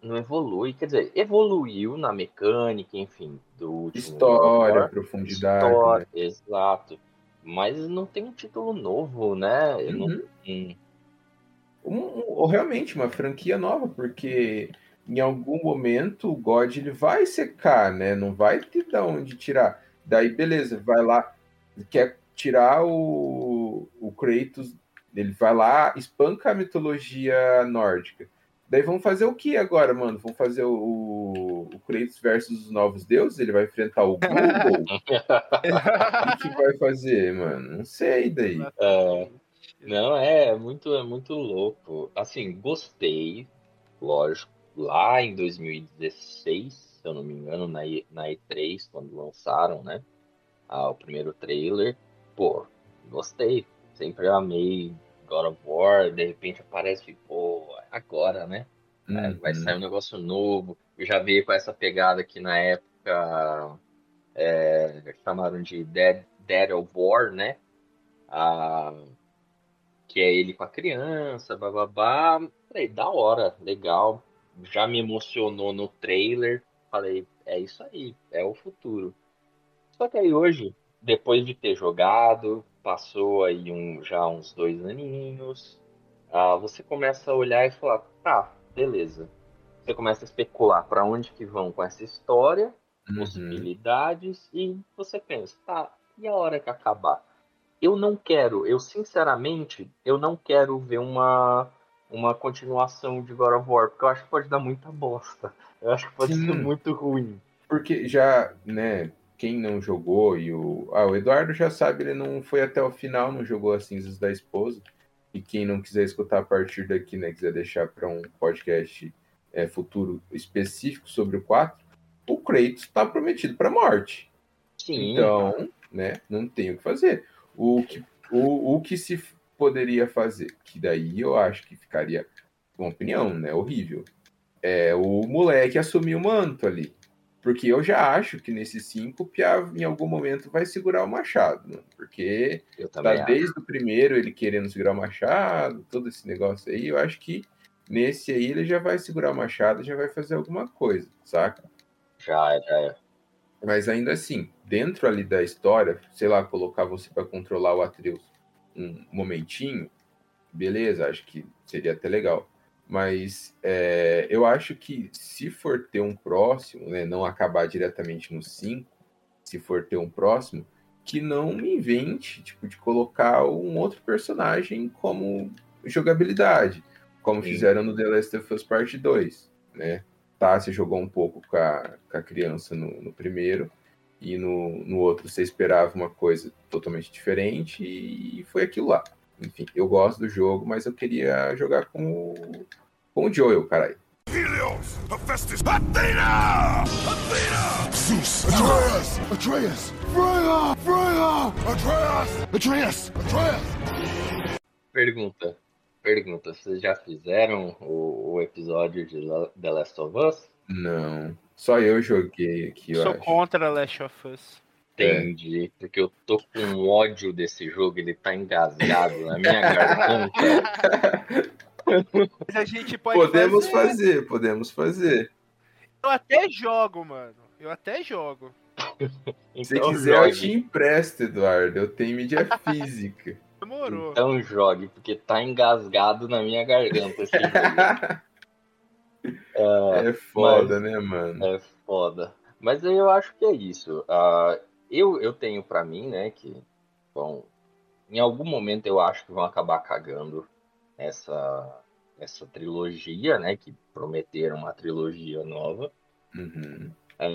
não evolui, quer dizer, evoluiu na mecânica, enfim, do História, profundidade. História, né? Exato mas não tem um título novo, né? Uhum. Não... Um, ou realmente uma franquia nova, porque em algum momento o God ele vai secar, né? Não vai ter de onde tirar. Daí, beleza, vai lá, quer tirar o, o Kratos, ele vai lá, espanca a mitologia nórdica. Daí vamos fazer o que agora, mano? Vamos fazer o, o Kratos versus os novos deuses? Ele vai enfrentar o Google? o que, vai fazer, mano? Não sei daí. É, não, é, é muito, é muito louco. Assim, gostei, lógico. Lá em 2016, se eu não me engano, na, e, na E3, quando lançaram, né? Ah, o primeiro trailer. Pô, gostei. Sempre amei God of War, de repente aparece, pô, agora, né? Uhum. Vai sair um negócio novo. Eu já vi com essa pegada que na época é, chamaram de Dead, Dead of War, né? Ah, que é ele com a criança, bababá. Falei, da hora, legal. Já me emocionou no trailer. Falei, é isso aí, é o futuro. Só que aí hoje, depois de ter jogado, passou aí um, já uns dois aninhos, ah, você começa a olhar e falar, tá, beleza. Você começa a especular para onde que vão com essa história, uhum. possibilidades, e você pensa, tá, e a hora que acabar? Eu não quero, eu sinceramente, eu não quero ver uma, uma continuação de God of War, porque eu acho que pode dar muita bosta. Eu acho que pode Sim. ser muito ruim. Porque já, né, quem não jogou e o. Ah, o Eduardo já sabe, ele não foi até o final, não jogou as cinzas da esposa. E quem não quiser escutar a partir daqui, né, quiser deixar para um podcast é, futuro específico sobre o 4, o Kratos está prometido para morte. Sim. Então, né, não tem o que fazer. O que, o, o que se poderia fazer, que daí eu acho que ficaria, com opinião, né, horrível, é o moleque assumir o manto ali. Porque eu já acho que nesse 5 o Piave em algum momento vai segurar o Machado, né? porque tá desde o primeiro ele querendo segurar o Machado, todo esse negócio aí, eu acho que nesse aí ele já vai segurar o Machado, já vai fazer alguma coisa, saca? Já, já é. Mas ainda assim, dentro ali da história, sei lá, colocar você para controlar o Atreus um momentinho, beleza, acho que seria até legal. Mas é, eu acho que se for ter um próximo, né, não acabar diretamente no 5, se for ter um próximo, que não me invente, tipo, de colocar um outro personagem como jogabilidade, como Sim. fizeram no The Last of Us Part 2, né? Tá, você jogou um pouco com a, com a criança no, no, primeiro, e no, no outro você esperava uma coisa totalmente diferente, e foi aquilo lá. Enfim, eu gosto do jogo, mas eu queria jogar com o, com o Joel, caralho. Helios, Hephaestus, Athena! Athena! Zeus, Atreus, Atreus, Freya, Freya, Atreus, Atreus, Atreus. Pergunta, pergunta, vocês já fizeram o, o episódio de The Last of Us? Não, só eu joguei aqui, eu Sou acho. contra Last of Us. Entendi, é. porque eu tô com ódio desse jogo, ele tá engasgado na minha garganta. Mas a gente pode podemos fazer. fazer. podemos fazer. Eu até jogo, mano. Eu até jogo. Se você quiser, eu te empresto, Eduardo. Eu tenho mídia física. Demorou. Então jogue, porque tá engasgado na minha garganta esse jogo. É, é foda, né, mano? É foda. Mas eu acho que é isso. Uh, eu, eu tenho pra mim, né, que, bom, em algum momento eu acho que vão acabar cagando essa, essa trilogia, né, que prometeram uma trilogia nova. Uhum. É,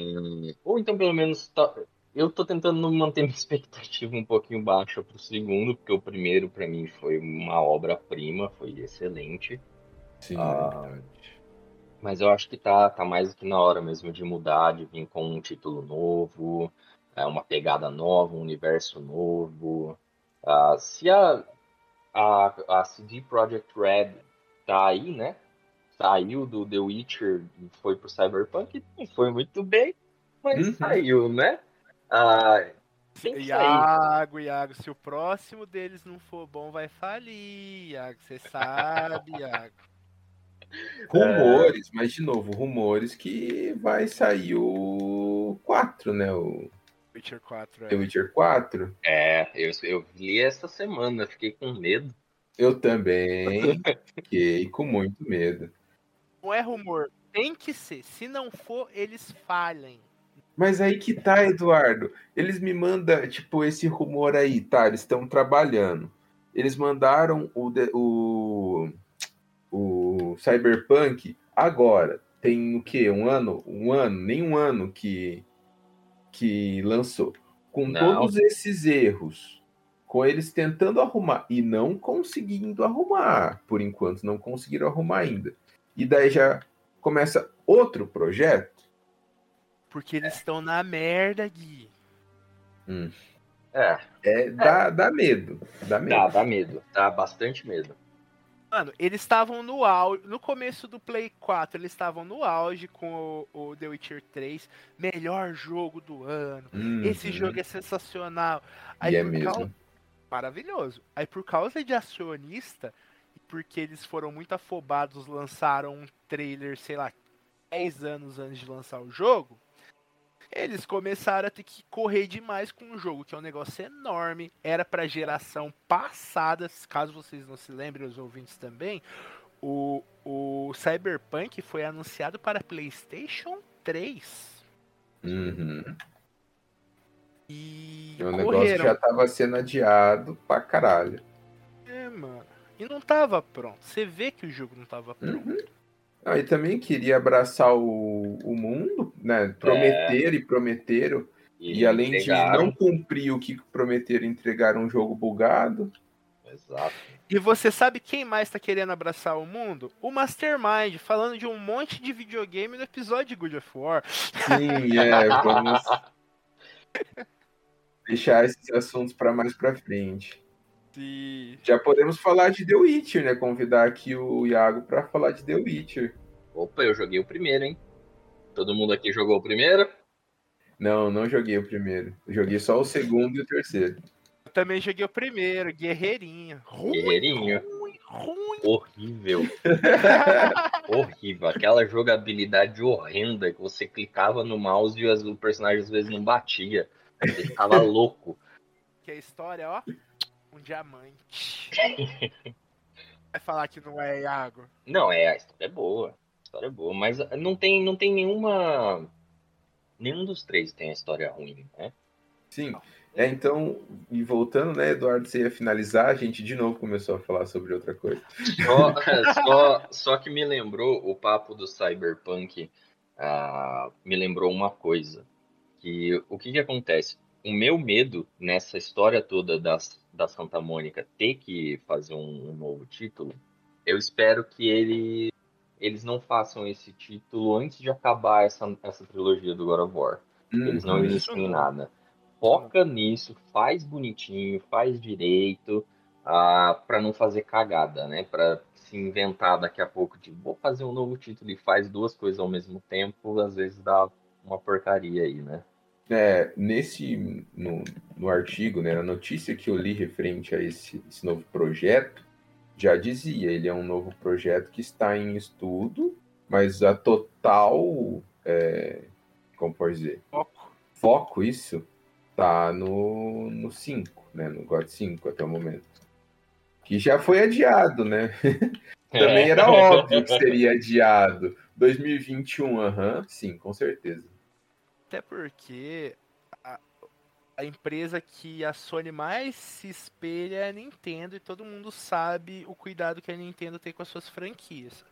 ou então, pelo menos, tá, eu tô tentando manter minha expectativa um pouquinho baixa pro segundo, porque o primeiro, para mim, foi uma obra-prima, foi excelente. Sim, ah, mas eu acho que tá, tá mais do que na hora mesmo de mudar, de vir com um título novo, é, uma pegada nova, um universo novo. Uh, se a, a, a CD Projekt Red tá aí, né? Saiu do The Witcher e foi pro Cyberpunk, não foi muito bem, mas uhum. saiu, né? Uh, Iago, Iago, se o próximo deles não for bom, vai falir, Iago. Você sabe, Iago. Rumores, é... mas de novo, rumores que vai sair o 4, né? O Witcher 4. É. The Witcher 4? É, eu, eu li essa semana, fiquei com medo. Eu também fiquei com muito medo. Não é rumor, tem que ser. Se não for, eles falhem. Mas aí que tá, Eduardo. Eles me mandam, tipo, esse rumor aí, tá? Eles estão trabalhando. Eles mandaram o, o, o Cyberpunk agora. Tem o quê? Um ano? Um ano? Nem um ano que, que lançou. Com não. todos esses erros, com eles tentando arrumar e não conseguindo arrumar, por enquanto, não conseguiram arrumar ainda. E daí já começa outro projeto. Porque eles estão na merda, Gui. Hum. É. é dá, é. dá medo. Dá medo. Dá, dá medo. Dá bastante medo. Mano, eles estavam no auge. No começo do Play 4, eles estavam no auge com o, o, The Witcher 3. Melhor jogo do ano. Uhum. Esse jogo é sensacional. Aí, é mesmo. Causa... Maravilhoso. Aí por causa de acionista, porque eles foram muito afobados, lançaram um trailer, sei lá, 10 anos antes de lançar o jogo eles começaram a ter que correr demais com o jogo, que é um negócio enorme. Era para geração passada, caso vocês não se lembrem, os ouvintes também. O, o Cyberpunk foi anunciado para PlayStation 3. Uhum. E o correram. negócio já estava sendo adiado pra caralho. É, mano. E não tava pronto. Você vê que o jogo não tava pronto. Uhum. Ah, e também queria abraçar o, o mundo, né? Prometer é. e prometeram. E, e além entregaram. de não cumprir o que prometeram, entregar um jogo bugado. Exato. E você sabe quem mais tá querendo abraçar o mundo? O Mastermind, falando de um monte de videogame no episódio de Good of War. Sim, é, vamos deixar esses assuntos para mais para frente. Já podemos falar de The Witcher, né? Convidar aqui o Iago para falar de The Witcher. Opa, eu joguei o primeiro, hein? Todo mundo aqui jogou o primeiro? Não, não joguei o primeiro. Eu joguei só o segundo e o terceiro. Eu também joguei o primeiro, Guerreirinho. Ruim, Guerreirinho. Ruim, ruim. Horrível. Horrível. Aquela jogabilidade horrenda que você clicava no mouse e o personagem às vezes não batia. Você ficava louco. Que a história, ó um diamante. Vai falar que não é Iago? Não, é, a história é boa. A história é boa, mas não tem, não tem nenhuma. Nenhum dos três tem a história ruim, né? Sim. É, então, e voltando, né, Eduardo, você ia finalizar, a gente de novo começou a falar sobre outra coisa. Só, só, só que me lembrou o papo do Cyberpunk, uh, me lembrou uma coisa. Que o que, que acontece? O meu medo nessa história toda das da Santa Mônica ter que fazer um, um novo título, eu espero que ele, eles não façam esse título antes de acabar essa, essa trilogia do God of War. Hum, eles não iniciem nada. Foca nisso, faz bonitinho, faz direito, uh, ah, para não fazer cagada, né? Para se inventar daqui a pouco de vou fazer um novo título e faz duas coisas ao mesmo tempo, às vezes dá uma porcaria aí, né? É, nesse no, no artigo, né, na notícia que eu li referente a esse, esse novo projeto, já dizia, ele é um novo projeto que está em estudo, mas a total é, como pode dizer? Foco. Foco, isso, tá no, no 5, né? No God 5 até o momento. Que já foi adiado, né? Também era óbvio que seria adiado. 2021, aham, sim, com certeza. Até porque a, a empresa que a Sony mais se espelha é a Nintendo e todo mundo sabe o cuidado que a Nintendo tem com as suas franquias.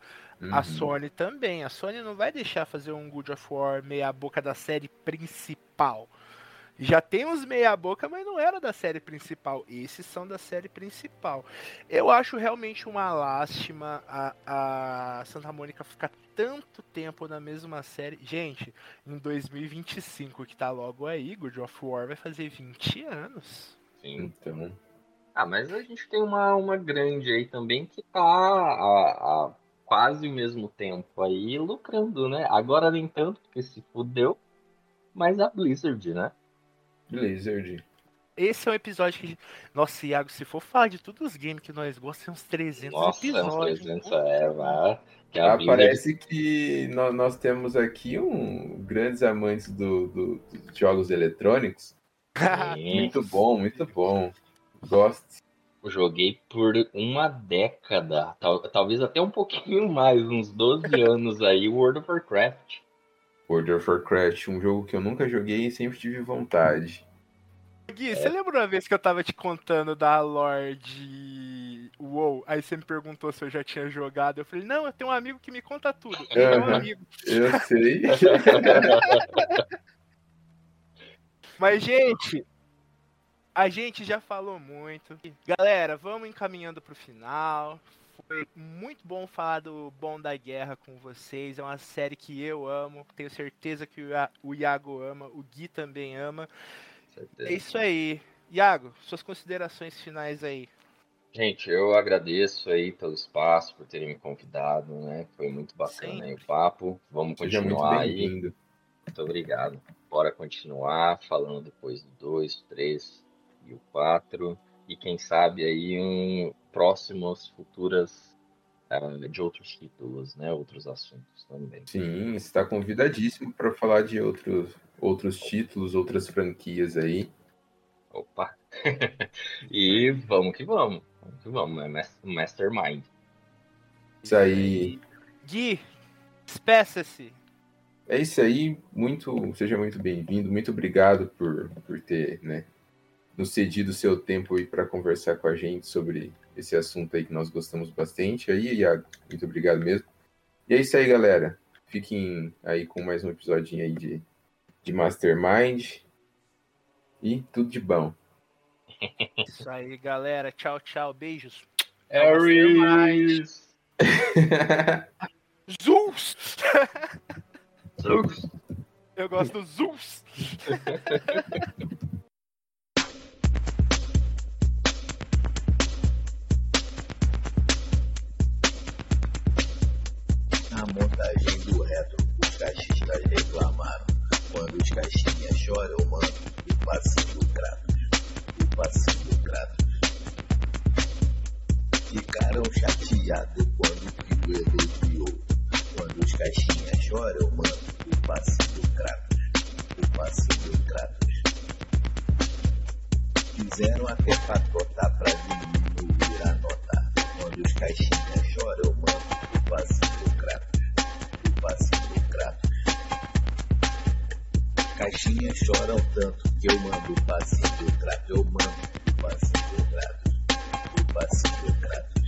A Uhum. Sony também. A Sony não vai deixar fazer um God of War meia boca da série principal. Já tem uns meia boca, mas não era da série principal. Esses são da série principal. Eu acho realmente uma lástima a, a Santa Mônica ficar tanto tempo na mesma série. Gente, em 2025, que tá logo aí, God of War vai fazer 20 anos. Sim. Então, Ah, mas a gente tem uma, uma grande aí também que tá há, há quase o mesmo tempo aí lucrando, né? Agora nem tanto, porque se fudeu, mas a Blizzard, né? Blizzard. Esse é um episódio que. Nossa, Iago, se for falar de todos os games que nós gostamos, tem uns 300 Nossa, episódios. 300 é, a Ah, parece que nó- nós, temos aqui um grandes amantes do, do- dos jogos eletrônicos. Muito bom, muito bom. Gosto. Eu joguei por uma década, tal- talvez até um pouquinho mais, uns 12 anos aí, World of Warcraft. World of Warcraft, um jogo que eu nunca joguei e sempre tive vontade. Gui, você lembra uma vez que eu tava te contando da lore de WoW? Aí você me perguntou se eu já tinha jogado. Eu falei, não, eu tenho um amigo que me conta tudo. É um Aham. amigo. Eu sei. Mas, gente, a gente já falou muito. Galera, vamos encaminhando pro final. Foi muito bom falar do Bom da Guerra com vocês. É uma série que eu amo. Tenho certeza que o Ia- o Iago ama, o Gui também ama. É isso aí. Iago, suas considerações finais aí. Gente, eu agradeço aí pelo espaço, por terem me convidado, né? Foi muito bacana aí o papo. Vamos Seja muito continuar aí. bem-vindo. Muito obrigado. Bora continuar falando depois do 2, 3 e o 4. E quem sabe aí um próximos futuras ah, de outros títulos, né? Outros assuntos também. Sim, está convidadíssimo para falar de outros, outros títulos, outras franquias aí. Opa! e vamos que vamos. Vamos que vamos. É mas- Mastermind. Isso aí. Gui, despeça-se. É isso aí, muito, seja muito bem-vindo, muito obrigado por, por ter, né, nos cedido o seu tempo aí para conversar com a gente sobre esse assunto aí que nós gostamos bastante. Aí, Iago, muito obrigado mesmo. E é isso aí, galera. Fiquem aí com mais um episodinho aí de, de Mastermind. E tudo de bom. Isso aí, galera. Tchau, tchau. Beijos. Ares! Zeus! Zeus! Eu gosto do Zeus. montagem do retro, os caixistas reclamaram. Quando os caixinhas choram, mano, o passinho Kratos, o passinho Kratos. Ficaram chateados quando o Pico elogiou. Quando os caixinhas choram, mano, o passinho Kratos, o passinho Kratos. Fizeram até patota pra diminuir a nota. Quando os caixinhas choram, mano, o passinho Kratos, o passinho Kratos. Caixinhas choram tanto que eu mando o passinho Kratos, eu mando o passinho Kratos, o passinho Kratos.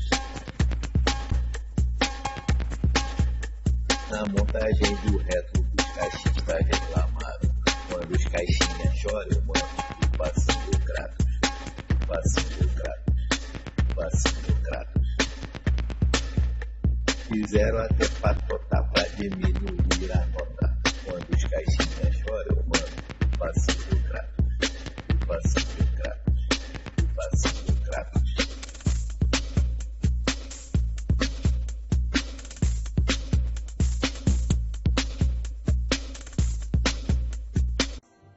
Na montagem do retro, os caixistas reclamaram. Quando os caixinhas choram, eu mando o passinho Kratos, o passinho Kratos, o passinho Kratos. Fizeram até patota pra diminuir a nota. Quando os caixinhas choram, eu mando o passinho Kratos,